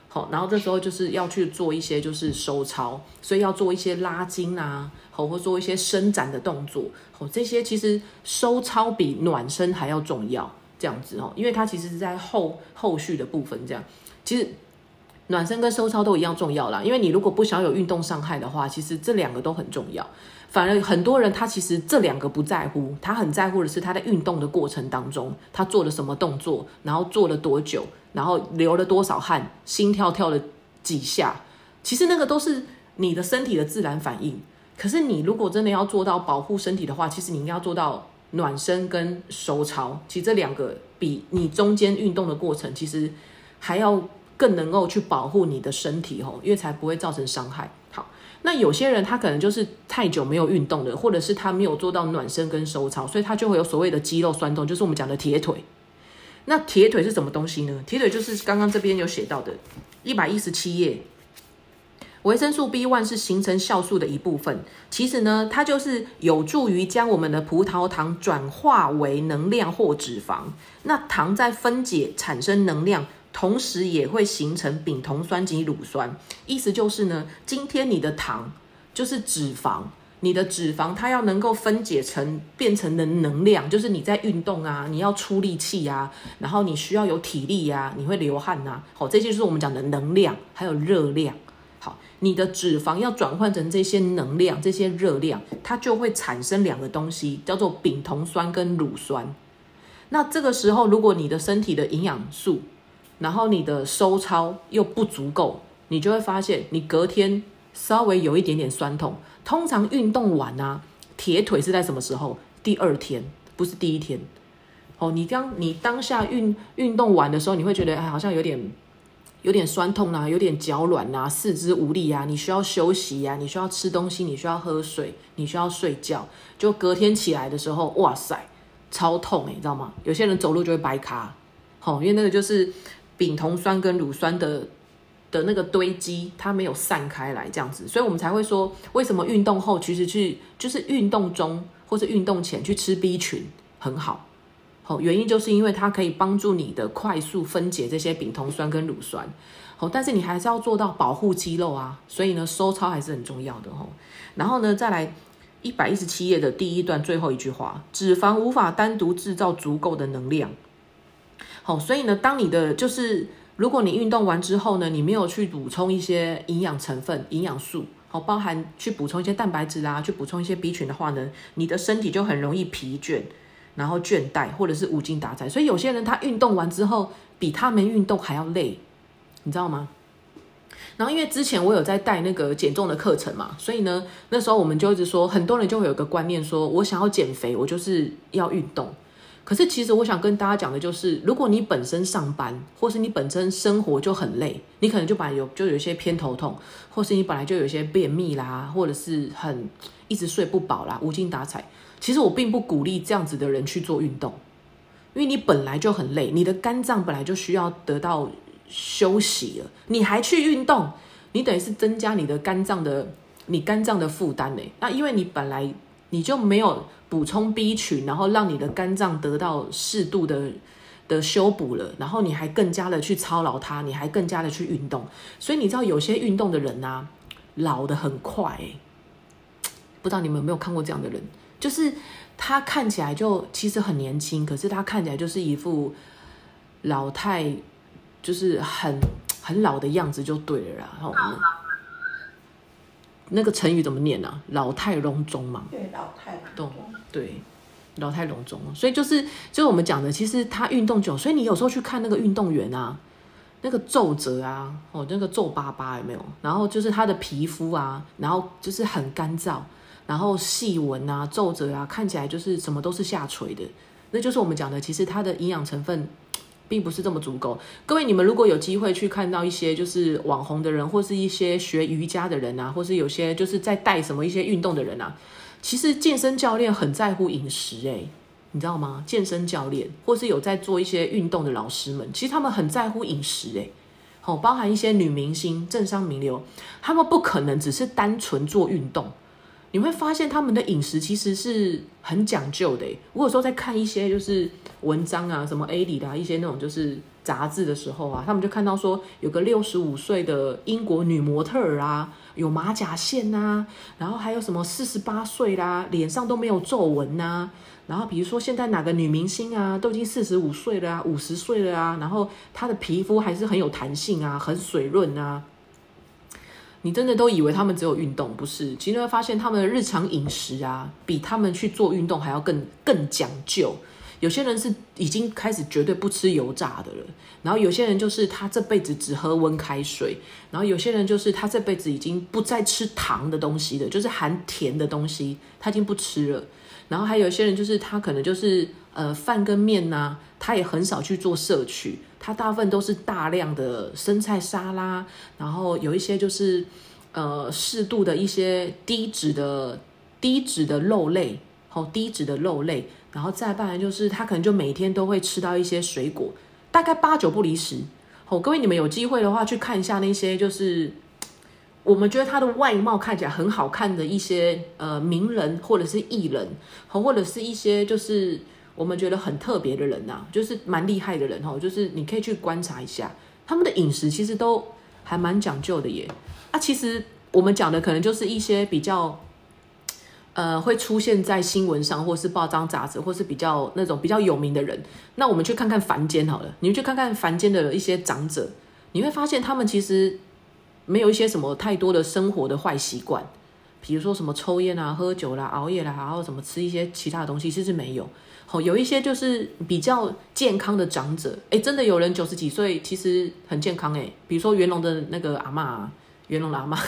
好，然后这时候就是要去做一些就是收操，所以要做一些拉筋啊，好，或做一些伸展的动作。好，这些其实收操比暖身还要重要，这样子哦，因为它其实是在后后续的部分这样，其实。暖身跟收操都一样重要啦，因为你如果不想有运动伤害的话，其实这两个都很重要。反而很多人他其实这两个不在乎，他很在乎的是他在运动的过程当中他做了什么动作，然后做了多久，然后流了多少汗，心跳跳了几下。其实那个都是你的身体的自然反应。可是你如果真的要做到保护身体的话，其实你应该要做到暖身跟收操。其实这两个比你中间运动的过程其实还要。更能够去保护你的身体哦，因为才不会造成伤害。那有些人他可能就是太久没有运动了，或者是他没有做到暖身跟收操，所以他就会有所谓的肌肉酸痛，就是我们讲的铁腿。那铁腿是什么东西呢？铁腿就是刚刚这边有写到的，一百一十七页，维生素 B one 是形成酵素的一部分。其实呢，它就是有助于将我们的葡萄糖转化为能量或脂肪。那糖在分解产生能量。同时也会形成丙酮酸及乳酸，意思就是呢，今天你的糖就是脂肪，你的脂肪它要能够分解成变成的能量，就是你在运动啊，你要出力气啊，然后你需要有体力呀，你会流汗呐，好，这些就是我们讲的能量，还有热量。好，你的脂肪要转换成这些能量、这些热量，它就会产生两个东西，叫做丙酮酸跟乳酸。那这个时候，如果你的身体的营养素，然后你的收操又不足够，你就会发现你隔天稍微有一点点酸痛。通常运动完啊，铁腿是在什么时候？第二天，不是第一天。哦，你当你当下运运动完的时候，你会觉得哎，好像有点有点酸痛啊，有点脚软啊，四肢无力啊，你需要休息呀，你需要吃东西，你需要喝水，你需要睡觉。就隔天起来的时候，哇塞，超痛哎，你知道吗？有些人走路就会掰卡，好，因为那个就是。丙酮酸跟乳酸的的那个堆积，它没有散开来，这样子，所以我们才会说，为什么运动后其实去就是运动中或者运动前去吃 B 群很好，好，原因就是因为它可以帮助你的快速分解这些丙酮酸跟乳酸，好，但是你还是要做到保护肌肉啊，所以呢，收操还是很重要的哦。然后呢，再来一百一十七页的第一段最后一句话，脂肪无法单独制造足够的能量。好，所以呢，当你的就是如果你运动完之后呢，你没有去补充一些营养成分、营养素，好，包含去补充一些蛋白质啊，去补充一些 B 群的话呢，你的身体就很容易疲倦，然后倦怠或者是无精打采。所以有些人他运动完之后，比他没运动还要累，你知道吗？然后因为之前我有在带那个减重的课程嘛，所以呢，那时候我们就一直说，很多人就会有个观念，说我想要减肥，我就是要运动。可是，其实我想跟大家讲的就是，如果你本身上班，或是你本身生活就很累，你可能就本来有就有一些偏头痛，或是你本来就有一些便秘啦，或者是很一直睡不饱啦，无精打采。其实我并不鼓励这样子的人去做运动，因为你本来就很累，你的肝脏本来就需要得到休息了，你还去运动，你等于是增加你的肝脏的你肝脏的负担呢。那因为你本来你就没有。补充 B 群，然后让你的肝脏得到适度的的修补了，然后你还更加的去操劳它，你还更加的去运动，所以你知道有些运动的人呐，老的很快，不知道你们有没有看过这样的人，就是他看起来就其实很年轻，可是他看起来就是一副老太，就是很很老的样子，就对了啦。然后那个成语怎么念啊？老态龙钟嘛。
对，老态
龙钟对，老态龙钟，所以就是就是我们讲的，其实他运动久，所以你有时候去看那个运动员啊，那个皱褶啊，哦，那个皱巴巴有没有？然后就是他的皮肤啊，然后就是很干燥，然后细纹啊、皱褶啊，看起来就是什么都是下垂的，那就是我们讲的，其实它的营养成分。并不是这么足够。各位，你们如果有机会去看到一些就是网红的人，或是一些学瑜伽的人啊，或是有些就是在带什么一些运动的人啊，其实健身教练很在乎饮食，诶，你知道吗？健身教练或是有在做一些运动的老师们，其实他们很在乎饮食，诶。好，包含一些女明星、政商名流，他们不可能只是单纯做运动。你会发现他们的饮食其实是很讲究的。我有时候在看一些就是文章啊，什么 A 里的一些那种就是杂志的时候啊，他们就看到说有个六十五岁的英国女模特儿啊，有马甲线呐，然后还有什么四十八岁啦，脸上都没有皱纹呐，然后比如说现在哪个女明星啊，都已经四十五岁了啊，五十岁了啊，然后她的皮肤还是很有弹性啊，很水润啊。你真的都以为他们只有运动，不是？其实会发现他们的日常饮食啊，比他们去做运动还要更更讲究。有些人是已经开始绝对不吃油炸的了，然后有些人就是他这辈子只喝温开水，然后有些人就是他这辈子已经不再吃糖的东西了，就是含甜的东西他已经不吃了。然后还有一些人就是他可能就是呃饭跟面呐，他也很少去做摄取。它大部分都是大量的生菜沙拉，然后有一些就是呃适度的一些低脂的低脂的肉类，好低脂的肉类，然后再不然就是他可能就每天都会吃到一些水果，大概八九不离十。好，各位你们有机会的话去看一下那些就是我们觉得他的外貌看起来很好看的一些呃名人或者是艺人，好或者是一些就是。我们觉得很特别的人呐，就是蛮厉害的人哈，就是你可以去观察一下他们的饮食，其实都还蛮讲究的耶。啊，其实我们讲的可能就是一些比较，呃，会出现在新闻上，或是报章杂志，或是比较那种比较有名的人。那我们去看看凡间好了，你们去看看凡间的一些长者，你会发现他们其实没有一些什么太多的生活的坏习惯，比如说什么抽烟啊、喝酒啦、熬夜啦，然后什么吃一些其他的东西，其实没有。哦，有一些就是比较健康的长者，哎，真的有人九十几岁，其实很健康哎。比如说元龙的那个阿妈，元龙的阿妈，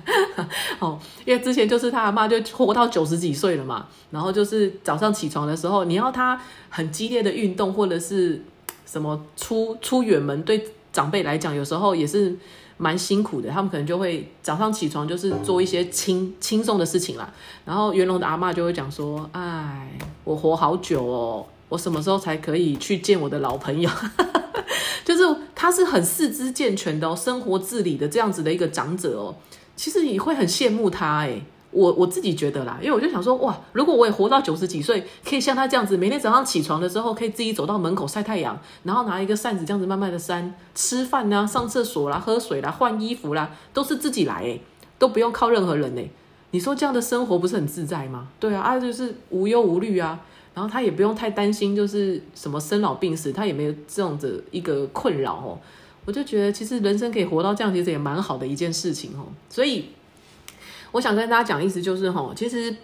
哦，因为之前就是他阿妈就活到九十几岁了嘛，然后就是早上起床的时候，你要他很激烈的运动或者是什么出出远门，对长辈来讲，有时候也是。蛮辛苦的，他们可能就会早上起床就是做一些轻轻松的事情啦。然后元龙的阿妈就会讲说：“哎，我活好久哦，我什么时候才可以去见我的老朋友？” 就是他是很四肢健全的哦，生活自理的这样子的一个长者哦，其实你会很羡慕他哎。我我自己觉得啦，因为我就想说，哇，如果我也活到九十几岁，可以像他这样子，每天早上起床的时候，可以自己走到门口晒太阳，然后拿一个扇子这样子慢慢的扇，吃饭啊、上厕所啦、喝水啦、换衣服啦，都是自己来诶，都不用靠任何人诶。你说这样的生活不是很自在吗？对啊，啊就是无忧无虑啊，然后他也不用太担心，就是什么生老病死，他也没有这样子一个困扰哦。我就觉得其实人生可以活到这样，其实也蛮好的一件事情哦，所以。我想跟大家讲意思就是哈，其实，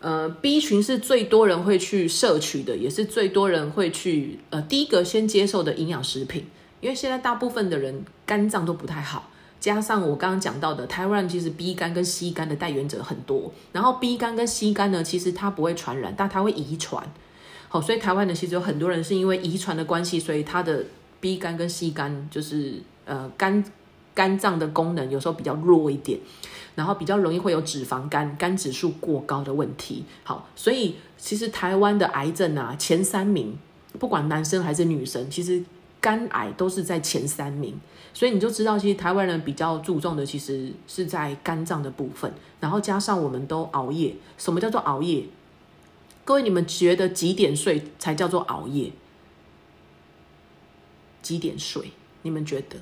呃，B 群是最多人会去摄取的，也是最多人会去呃第一个先接受的营养食品。因为现在大部分的人肝脏都不太好，加上我刚刚讲到的，台湾其实 B 肝跟 C 肝的带源者很多。然后 B 肝跟 C 肝呢，其实它不会传染，但它会遗传。好，所以台湾呢，其实有很多人是因为遗传的关系，所以他的 B 肝跟 C 肝就是呃肝肝脏的功能有时候比较弱一点。然后比较容易会有脂肪肝、肝指数过高的问题。好，所以其实台湾的癌症啊，前三名，不管男生还是女生，其实肝癌都是在前三名。所以你就知道，其实台湾人比较注重的，其实是在肝脏的部分。然后加上我们都熬夜，什么叫做熬夜？各位，你们觉得几点睡才叫做熬夜？几点睡？你们觉得？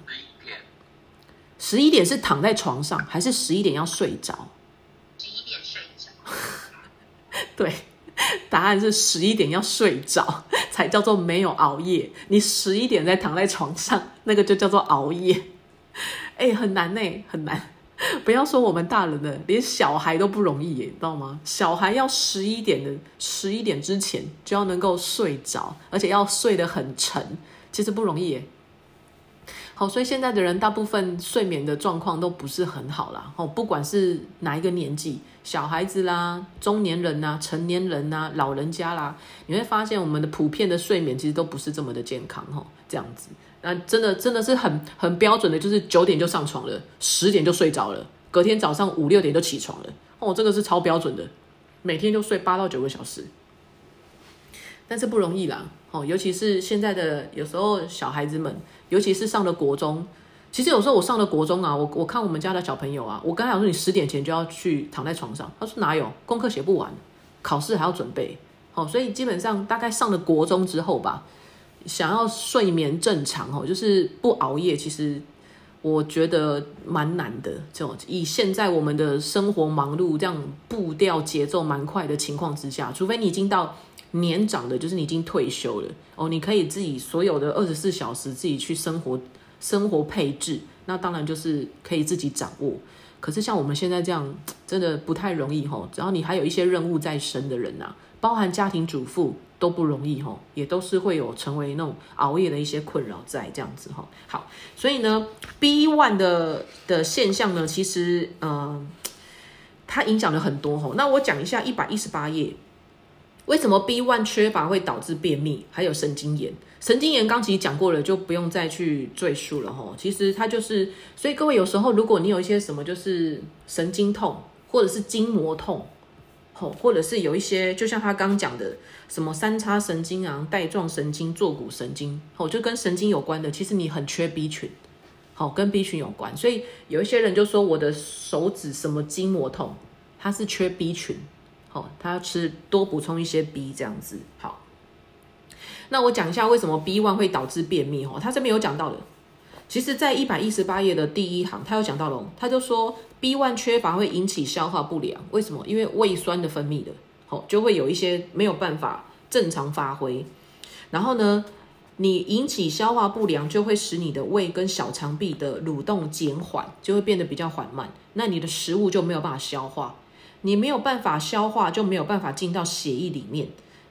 十一点是躺在床上，还是十一点要睡着？
十一点睡着。
对，答案是十一点要睡着才叫做没有熬夜。你十一点再躺在床上，那个就叫做熬夜。哎，很难呢，很难。不要说我们大人了，连小孩都不容易耶，你知道吗？小孩要十一点的十一点之前就要能够睡着，而且要睡得很沉，其实不容易耶。好，所以现在的人大部分睡眠的状况都不是很好啦。哦，不管是哪一个年纪，小孩子啦、中年人呐、成年人呐、老人家啦，你会发现我们的普遍的睡眠其实都不是这么的健康哈。这样子，那真的真的是很很标准的，就是九点就上床了，十点就睡着了，隔天早上五六点就起床了。哦，这个是超标准的，每天就睡八到九个小时。但是不容易啦，哦，尤其是现在的有时候小孩子们，尤其是上了国中，其实有时候我上了国中啊，我我看我们家的小朋友啊，我刚才说你十点前就要去躺在床上，他说哪有功课写不完，考试还要准备，哦，所以基本上大概上了国中之后吧，想要睡眠正常哦，就是不熬夜，其实我觉得蛮难的。这种以现在我们的生活忙碌，这样步调节奏蛮快的情况之下，除非你已经到。年长的，就是你已经退休了哦，你可以自己所有的二十四小时自己去生活，生活配置，那当然就是可以自己掌握。可是像我们现在这样，真的不太容易哈。只要你还有一些任务在身的人呐，包含家庭主妇都不容易哈，也都是会有成为那种熬夜的一些困扰在这样子哈。好，所以呢，B one 的的现象呢，其实嗯，它影响了很多哈。那我讲一下一百一十八页。为什么 B one 缺乏会导致便秘，还有神经炎？神经炎刚其实讲过了，就不用再去赘述了哈。其实它就是，所以各位有时候如果你有一些什么就是神经痛，或者是筋膜痛，吼，或者是有一些就像他刚讲的什么三叉神经啊、带状神经、坐骨神经，吼，就跟神经有关的，其实你很缺 B 群，好，跟 B 群有关。所以有一些人就说我的手指什么筋膜痛，他是缺 B 群。好，他要吃多补充一些 B 这样子。好，那我讲一下为什么 B one 会导致便秘。哦，他这边有讲到的。其实，在一百一十八页的第一行，他有讲到了，他就说 B one 缺乏会引起消化不良。为什么？因为胃酸的分泌的，好，就会有一些没有办法正常发挥。然后呢，你引起消化不良，就会使你的胃跟小肠壁的蠕动减缓，就会变得比较缓慢。那你的食物就没有办法消化。你没有办法消化，就没有办法进到血液里面。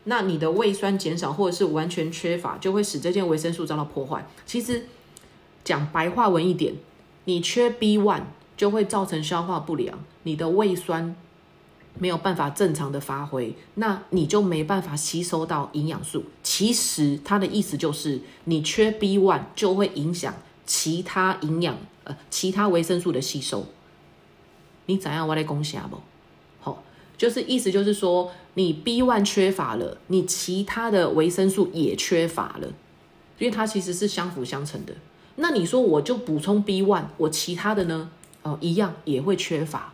那你的胃酸减少，或者是完全缺乏，就会使这件维生素遭到破坏。其实讲白话文一点，你缺 B one 就会造成消化不良，你的胃酸没有办法正常的发挥，那你就没办法吸收到营养素。其实它的意思就是，你缺 B one 就会影响其他营养呃其他维生素的吸收。你怎样我来恭喜啊不？就是意思就是说，你 B one 缺乏了，你其他的维生素也缺乏了，因为它其实是相辅相成的。那你说我就补充 B one，我其他的呢？哦，一样也会缺乏。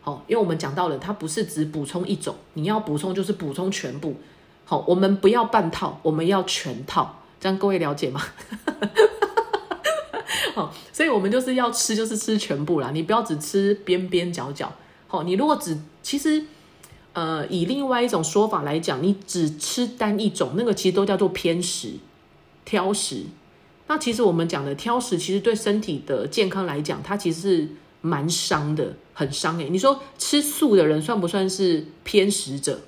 好，因为我们讲到了，它不是只补充一种，你要补充就是补充全部。好，我们不要半套，我们要全套，这样各位了解吗？好，所以我们就是要吃，就是吃全部啦，你不要只吃边边角角。好，你如果只其实。呃，以另外一种说法来讲，你只吃单一种，那个其实都叫做偏食、挑食。那其实我们讲的挑食，其实对身体的健康来讲，它其实是蛮伤的，很伤诶。你说吃素的人算不算是偏食者？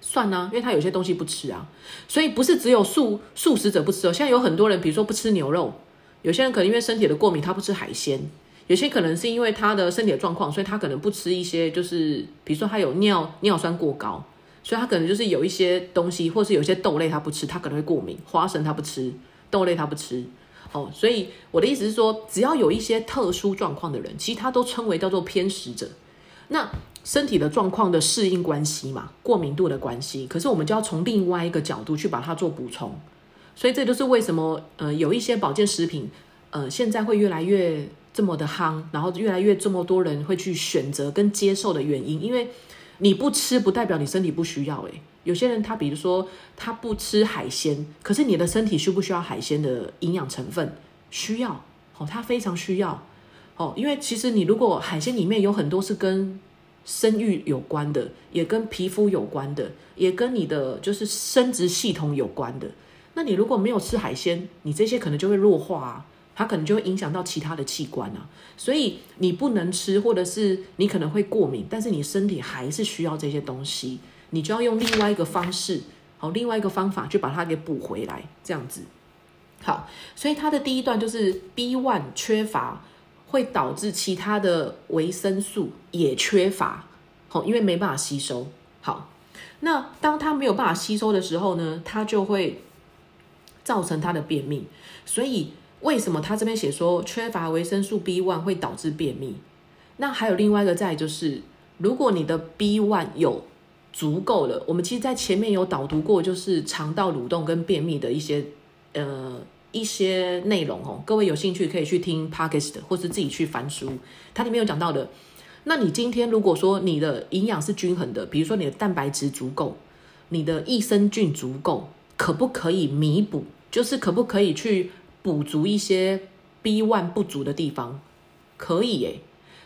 算啊，因为他有些东西不吃啊。所以不是只有素素食者不吃哦，现在有很多人，比如说不吃牛肉，有些人可能因为身体的过敏，他不吃海鲜。有些可能是因为他的身体的状况，所以他可能不吃一些，就是比如说他有尿尿酸过高，所以他可能就是有一些东西，或是有些豆类他不吃，他可能会过敏。花生他不吃，豆类他不吃。哦，所以我的意思是说，只要有一些特殊状况的人，其实他都称为叫做偏食者。那身体的状况的适应关系嘛，过敏度的关系，可是我们就要从另外一个角度去把它做补充。所以这就是为什么，呃，有一些保健食品，呃，现在会越来越。这么的夯，然后越来越这么多人会去选择跟接受的原因，因为你不吃不代表你身体不需要。诶，有些人他比如说他不吃海鲜，可是你的身体需不需要海鲜的营养成分？需要，哦，他非常需要，哦，因为其实你如果海鲜里面有很多是跟生育有关的，也跟皮肤有关的，也跟你的就是生殖系统有关的，那你如果没有吃海鲜，你这些可能就会弱化啊。它可能就会影响到其他的器官啊。所以你不能吃，或者是你可能会过敏，但是你身体还是需要这些东西，你就要用另外一个方式，好，另外一个方法去把它给补回来，这样子。好，所以它的第一段就是 B one 缺乏，会导致其他的维生素也缺乏，好，因为没办法吸收。好，那当它没有办法吸收的时候呢，它就会造成它的便秘。所以为什么他这边写说缺乏维生素 B one 会导致便秘？那还有另外一个在就是，如果你的 B one 有足够了，我们其实在前面有导读过，就是肠道蠕动跟便秘的一些呃一些内容哦。各位有兴趣可以去听 Podcast 或是自己去翻书，它里面有讲到的。那你今天如果说你的营养是均衡的，比如说你的蛋白质足够，你的益生菌足够，可不可以弥补？就是可不可以去补足一些 B one 不足的地方？可以耶。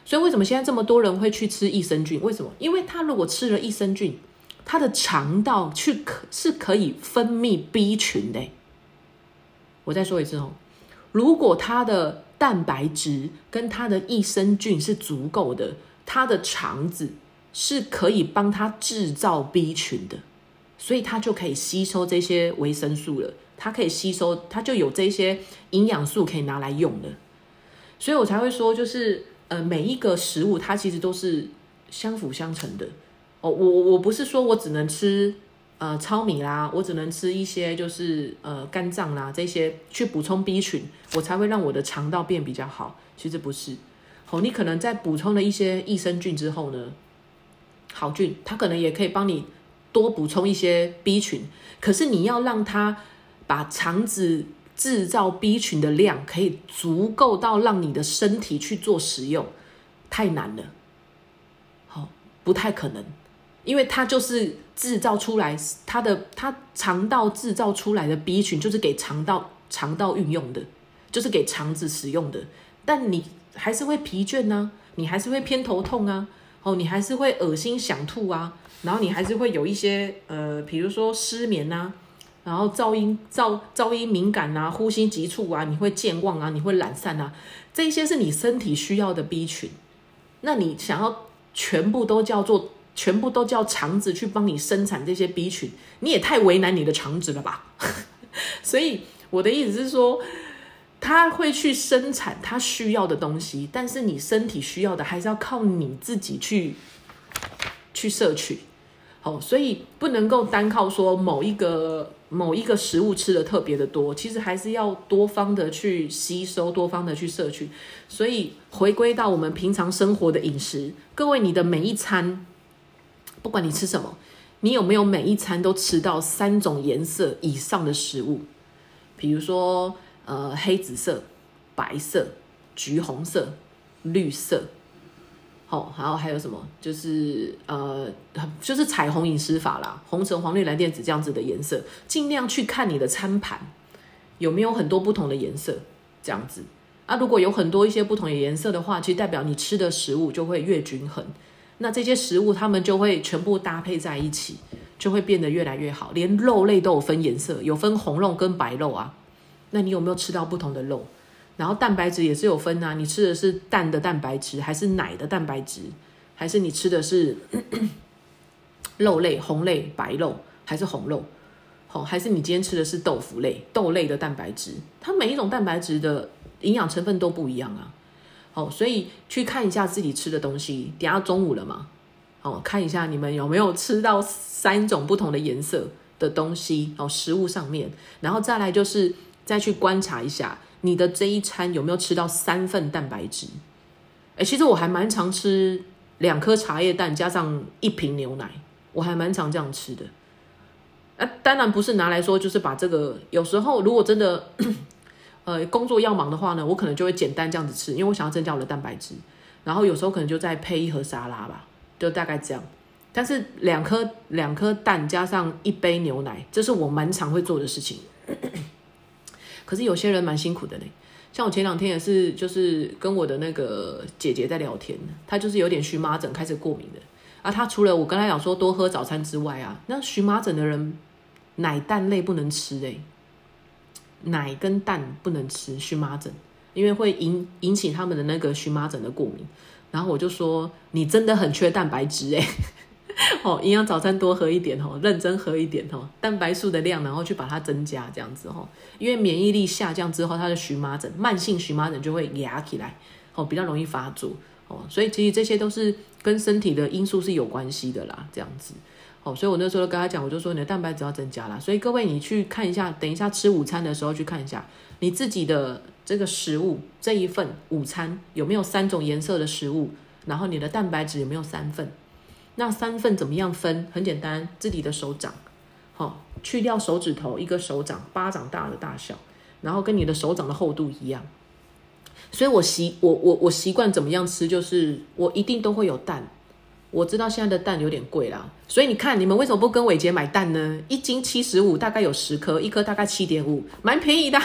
所以为什么现在这么多人会去吃益生菌？为什么？因为他如果吃了益生菌，他的肠道去可是可以分泌 B 群的。我再说一次哦，如果他的蛋白质跟他的益生菌是足够的。他的肠子是可以帮他制造 B 群的，所以它就可以吸收这些维生素了。它可以吸收，它就有这些营养素可以拿来用的。所以我才会说，就是呃，每一个食物它其实都是相辅相成的。哦，我我不是说我只能吃呃糙米啦，我只能吃一些就是呃肝脏啦这些去补充 B 群，我才会让我的肠道变比较好。其实不是。哦，你可能在补充了一些益生菌之后呢，好菌它可能也可以帮你多补充一些 B 群，可是你要让它把肠子制造 B 群的量可以足够到让你的身体去做使用，太难了，好，不太可能，因为它就是制造出来它的它肠道制造出来的 B 群就是给肠道肠道运用的，就是给肠子使用的，但你。还是会疲倦呢，你还是会偏头痛啊，哦，你还是会恶心想吐啊，然后你还是会有一些呃，比如说失眠呐，然后噪音噪噪音敏感啊，呼吸急促啊，你会健忘啊，你会懒散啊，这些是你身体需要的 B 群，那你想要全部都叫做全部都叫肠子去帮你生产这些 B 群，你也太为难你的肠子了吧？所以我的意思是说。他会去生产他需要的东西，但是你身体需要的还是要靠你自己去去摄取。好，所以不能够单靠说某一个某一个食物吃的特别的多，其实还是要多方的去吸收，多方的去摄取。所以回归到我们平常生活的饮食，各位，你的每一餐，不管你吃什么，你有没有每一餐都吃到三种颜色以上的食物？比如说。呃，黑紫色、白色、橘红色、绿色，好，然后还有什么？就是呃，就是彩虹饮食法啦，红橙黄绿蓝靛紫这样子的颜色，尽量去看你的餐盘有没有很多不同的颜色，这样子啊。如果有很多一些不同的颜色的话，其实代表你吃的食物就会越均衡，那这些食物它们就会全部搭配在一起，就会变得越来越好。连肉类都有分颜色，有分红肉跟白肉啊。那你有没有吃到不同的肉？然后蛋白质也是有分啊，你吃的是蛋的蛋白质，还是奶的蛋白质，还是你吃的是 肉类、红类、白肉，还是红肉？好，还是你今天吃的是豆腐类、豆类的蛋白质？它每一种蛋白质的营养成分都不一样啊。好，所以去看一下自己吃的东西。等下中午了嘛？好，看一下你们有没有吃到三种不同的颜色的东西哦，食物上面，然后再来就是。再去观察一下你的这一餐有没有吃到三份蛋白质？哎，其实我还蛮常吃两颗茶叶蛋加上一瓶牛奶，我还蛮常这样吃的。啊，当然不是拿来说，就是把这个有时候如果真的 呃工作要忙的话呢，我可能就会简单这样子吃，因为我想要增加我的蛋白质。然后有时候可能就再配一盒沙拉吧，就大概这样。但是两颗两颗蛋加上一杯牛奶，这是我蛮常会做的事情。可是有些人蛮辛苦的呢，像我前两天也是，就是跟我的那个姐姐在聊天，她就是有点荨麻疹，开始过敏的。啊，她除了我跟她讲说多喝早餐之外啊，那荨麻疹的人奶蛋类不能吃诶，奶跟蛋不能吃，荨麻疹。因为会引引起他们的那个荨麻疹的过敏。然后我就说，你真的很缺蛋白质诶。哦，营养早餐多喝一点哦，认真喝一点哦，蛋白素的量，然后去把它增加这样子哦。因为免疫力下降之后，它的荨麻疹、慢性荨麻疹就会压起来哦，比较容易发作哦。所以其实这些都是跟身体的因素是有关系的啦，这样子哦。所以我那时候跟他讲，我就说你的蛋白质要增加啦。所以各位你去看一下，等一下吃午餐的时候去看一下你自己的这个食物这一份午餐有没有三种颜色的食物，然后你的蛋白质有没有三份。那三份怎么样分？很简单，自己的手掌，好，去掉手指头，一个手掌巴掌大的大小，然后跟你的手掌的厚度一样。所以我习我我我习惯怎么样吃，就是我一定都会有蛋。我知道现在的蛋有点贵啦，所以你看你们为什么不跟伟杰买蛋呢？一斤七十五，大概有十颗，一颗大概七点五，蛮便宜的，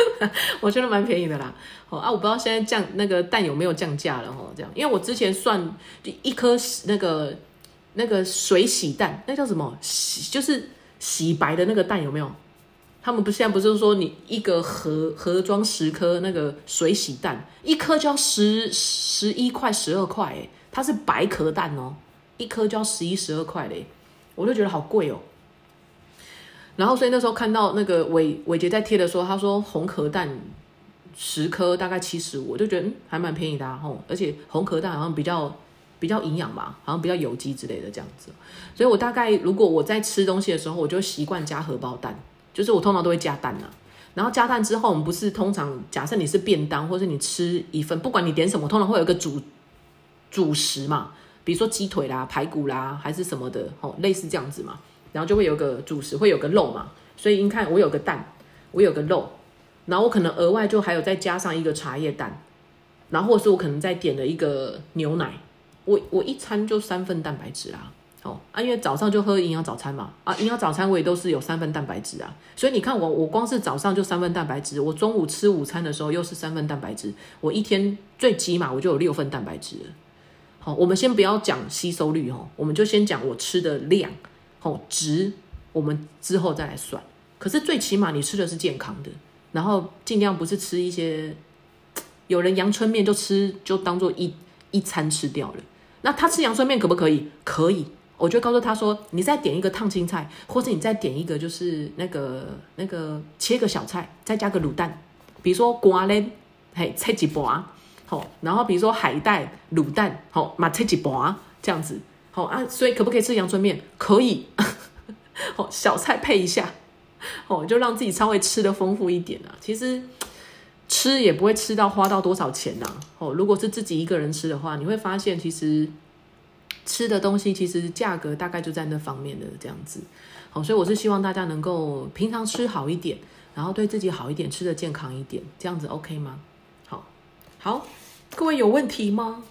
我觉得蛮便宜的啦。哦啊，我不知道现在降那个蛋有没有降价了哦，这样，因为我之前算一颗那个。那个水洗蛋，那叫什么？洗就是洗白的那个蛋有没有？他们不现在不是说你一个盒盒装十颗那个水洗蛋，一颗就要十十一块十二块哎，它是白壳蛋哦，一颗就要十一十二块嘞，我就觉得好贵哦。然后所以那时候看到那个伟伟杰在贴的时候，他说红壳蛋十颗大概七十五，我就觉得嗯还蛮便宜的啊吼，而且红壳蛋好像比较。比较营养嘛，好像比较有机之类的这样子，所以我大概如果我在吃东西的时候，我就习惯加荷包蛋，就是我通常都会加蛋呐。然后加蛋之后，我们不是通常假设你是便当，或者你吃一份，不管你点什么，通常会有一个主主食嘛，比如说鸡腿啦、排骨啦，还是什么的，哦，类似这样子嘛。然后就会有个主食，会有个肉嘛。所以你看，我有个蛋，我有个肉，然后我可能额外就还有再加上一个茶叶蛋，然后或是我可能再点了一个牛奶。我我一餐就三份蛋白质啊，哦啊，因为早上就喝营养早餐嘛，啊，营养早餐我也都是有三份蛋白质啊，所以你看我我光是早上就三份蛋白质，我中午吃午餐的时候又是三份蛋白质，我一天最起码我就有六份蛋白质。好，我们先不要讲吸收率哦，我们就先讲我吃的量，哦值，我们之后再来算。可是最起码你吃的是健康的，然后尽量不是吃一些，有人阳春面就吃就当做一一餐吃掉了。那他吃阳春面可不可以？可以，我就告诉他说，你再点一个烫青菜，或者你再点一个就是那个那个切个小菜，再加个卤蛋，比如说瓜嘞，嘿，切几盘，好，然后比如说海带卤蛋，好，嘛切几盘这样子，好啊，所以可不可以吃阳春面？可以，好，小菜配一下，哦，就让自己稍微吃的丰富一点啊。其实。吃也不会吃到花到多少钱呐，哦，如果是自己一个人吃的话，你会发现其实吃的东西其实价格大概就在那方面的这样子，好，所以我是希望大家能够平常吃好一点，然后对自己好一点，吃的健康一点，这样子 OK 吗？好，好，各位有问题吗？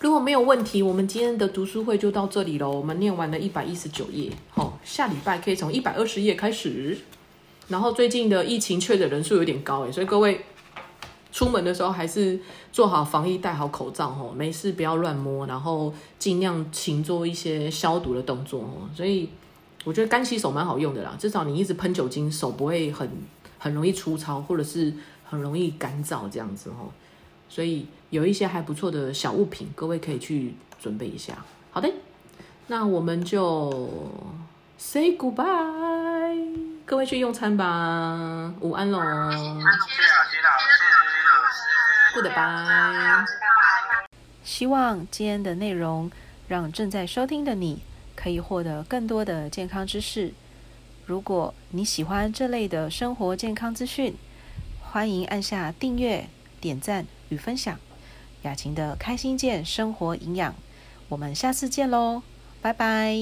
如果没有问题，我们今天的读书会就到这里喽。我们念完了一百一十九页，好，下礼拜可以从一百二十页开始。然后最近的疫情确诊人数有点高诶，所以各位出门的时候还是做好防疫，戴好口罩哦，没事不要乱摸，然后尽量勤做一些消毒的动作哦。所以我觉得干洗手蛮好用的啦，至少你一直喷酒精，手不会很很容易粗糙，或者是很容易干燥这样子哦。所以有一些还不错的小物品，各位可以去准备一下。好的，那我们就 say goodbye。各位去用餐吧，午安喽。谢谢老
师，Goodbye。希望今天的内容让正在收听的你可以获得更多的健康知识。如果你喜欢这类的生活健康资讯，欢迎按下订阅、点赞与分享。雅琴的开心健生活营养，我们下次见喽，拜拜。